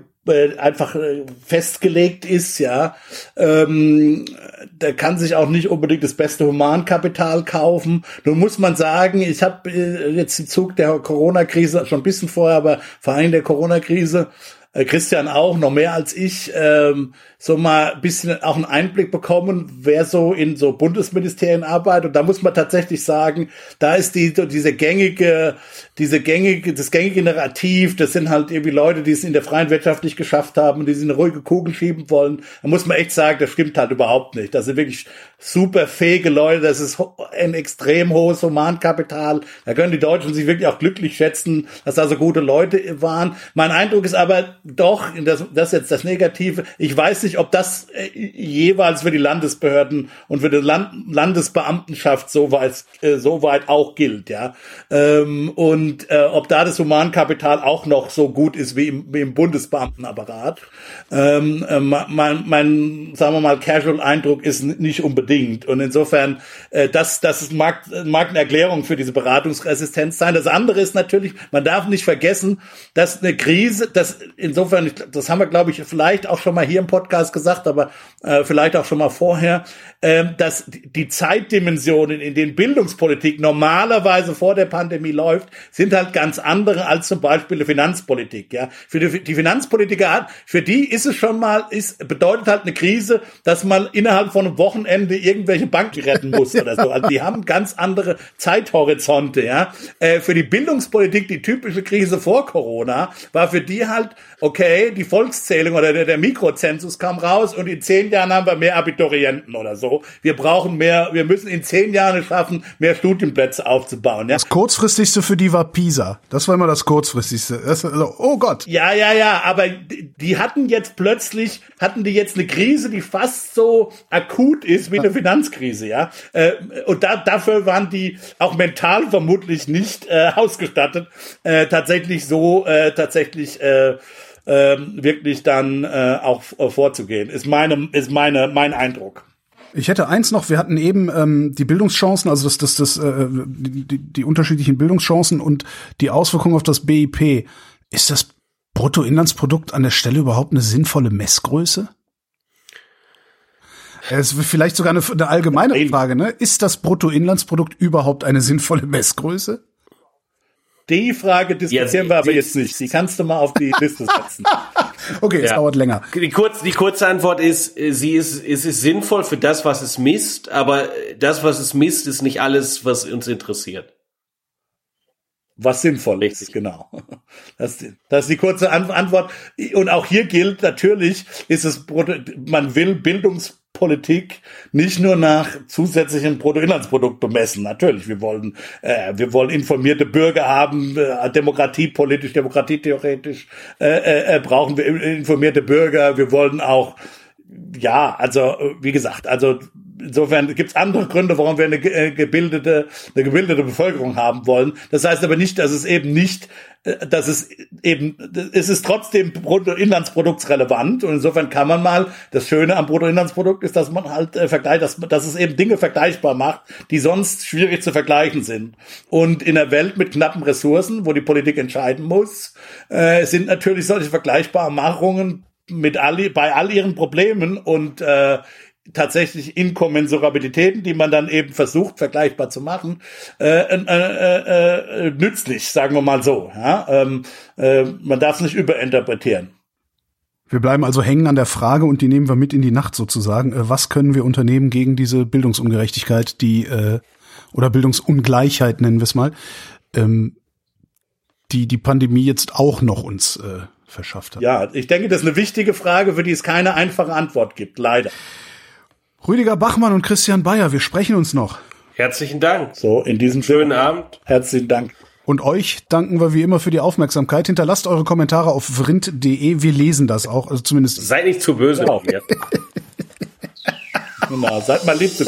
einfach äh, festgelegt ist, ja, ähm, der kann sich auch nicht unbedingt das beste Humankapital kaufen. Nun muss man sagen, ich habe äh, jetzt im Zug der Corona-Krise schon ein bisschen vorher, aber vor allem der Corona-Krise äh, Christian auch, noch mehr als ich, ähm, so mal ein bisschen auch einen Einblick bekommen, wer so in so Bundesministerien arbeitet. Und da muss man tatsächlich sagen, da ist die, diese gängige, diese gängige, das gängige Narrativ, das sind halt irgendwie Leute, die es in der freien Wirtschaft nicht geschafft haben, die sie eine ruhige Kugel schieben wollen. Da muss man echt sagen, das stimmt halt überhaupt nicht. Das sind wirklich super fähige Leute, das ist ein extrem hohes Humankapital. Da können die Deutschen sich wirklich auch glücklich schätzen, dass da so gute Leute waren. Mein Eindruck ist aber doch, das, das ist jetzt das Negative, ich weiß nicht, ob das äh, jeweils für die Landesbehörden und für die Land Landesbeamtenschaft so weit, äh, so weit auch gilt, ja. Ähm, und äh, ob da das Humankapital auch noch so gut ist wie im, wie im Bundesbeamtenapparat. Ähm, äh, mein, mein, sagen wir mal, Casual-Eindruck ist nicht unbedingt. Und insofern, äh, das, das mag, mag eine Erklärung für diese Beratungsresistenz sein. Das andere ist natürlich, man darf nicht vergessen, dass eine Krise, das insofern, das haben wir, glaube ich, vielleicht auch schon mal hier im Podcast gesagt, aber äh, vielleicht auch schon mal vorher, äh, dass die Zeitdimensionen, in denen Bildungspolitik normalerweise vor der Pandemie läuft, sind halt ganz andere als zum Beispiel die Finanzpolitik. Ja, für die, die Finanzpolitiker für die ist es schon mal, ist bedeutet halt eine Krise, dass man innerhalb von einem Wochenende irgendwelche Banken retten muss oder so. Also die haben ganz andere Zeithorizonte. Ja, äh, für die Bildungspolitik die typische Krise vor Corona war für die halt okay, die Volkszählung oder der, der Mikrozensus kam raus und in zehn Jahren haben wir mehr Abiturienten oder so. Wir brauchen mehr, wir müssen in zehn Jahren es schaffen, mehr Studienplätze aufzubauen. Ja, Das kurzfristigste für die war Pisa. Das war immer das kurzfristigste. Das, also, oh Gott. Ja, ja, ja, aber die die hatten jetzt plötzlich, hatten die jetzt eine Krise, die fast so akut ist wie eine Finanzkrise, ja. Äh, Und da, dafür waren die auch mental vermutlich nicht äh, ausgestattet, äh, tatsächlich so, äh, tatsächlich äh, ähm, wirklich dann äh, auch äh, vorzugehen. Ist meine, ist meine, mein Eindruck. Ich hätte eins noch, wir hatten eben ähm, die Bildungschancen, also das, das, das, äh, die, die, die unterschiedlichen Bildungschancen und die Auswirkungen auf das BIP. Ist das Bruttoinlandsprodukt an der Stelle überhaupt eine sinnvolle Messgröße? Es ist vielleicht sogar eine, eine allgemeine Frage, ne? Ist das Bruttoinlandsprodukt überhaupt eine sinnvolle Messgröße? Die Frage diskutieren Ja, wir aber die- jetzt nicht. Die kannst du mal auf die Liste setzen. Okay, es Ja. dauert länger. Die, kurz, die kurze Antwort ist, äh, sie ist, es ist sinnvoll für das, was es misst, aber äh, das, was es misst, ist nicht alles, was uns interessiert. Was sinnvoll ist, Richtig. genau. Das, das ist die kurze An Antwort. Und auch hier gilt natürlich, ist es, man will Bildungspolitik nicht nur nach zusätzlichem Bruttoinlandsprodukt bemessen. Natürlich, wir wollen, äh, wir wollen informierte Bürger haben, äh, demokratiepolitisch, demokratietheoretisch äh, äh, äh, brauchen wir informierte Bürger. Wir wollen auch ja, also äh, wie gesagt, also insofern gibt es andere Gründe, warum wir eine äh, gebildete, eine gebildete Bevölkerung haben wollen. Das heißt aber nicht, dass es eben nicht, äh, dass es eben, es ist trotzdem Bruttoinlandsproduktsrelevant und insofern kann man mal, das Schöne am Bruttoinlandsprodukt ist, dass man halt äh, vergleicht, dass, dass es eben Dinge vergleichbar macht, die sonst schwierig zu vergleichen sind. Und in einer Welt mit knappen Ressourcen, wo die Politik entscheiden muss, äh, sind natürlich solche vergleichbaren Machungen mit all, bei all ihren Problemen und äh, tatsächlich Inkommensurabilitäten, die man dann eben versucht vergleichbar zu machen, äh, äh, äh, äh, nützlich, sagen wir mal so. Ja? Ähm, äh, man darf es nicht überinterpretieren. Wir bleiben also hängen an der Frage und die nehmen wir mit in die Nacht sozusagen. Äh, Was können wir unternehmen gegen diese Bildungsungerechtigkeit, die äh, oder Bildungsungleichheit nennen wir es mal, ähm, die die Pandemie jetzt auch noch uns äh, verschafft hat. Ja, ich denke, das ist eine wichtige Frage, für die es keine einfache Antwort gibt, leider. Rüdiger Bachmann und Christian Bayer, wir sprechen uns noch. Herzlichen Dank. So, in diesem Schönen Sinne, Abend. herzlichen Dank. Und euch danken wir wie immer für die Aufmerksamkeit. Hinterlasst eure Kommentare auf vrind.de. Wir lesen das auch, also zumindest Seid nicht zu böse Genau. Genau, seid mal lieb zu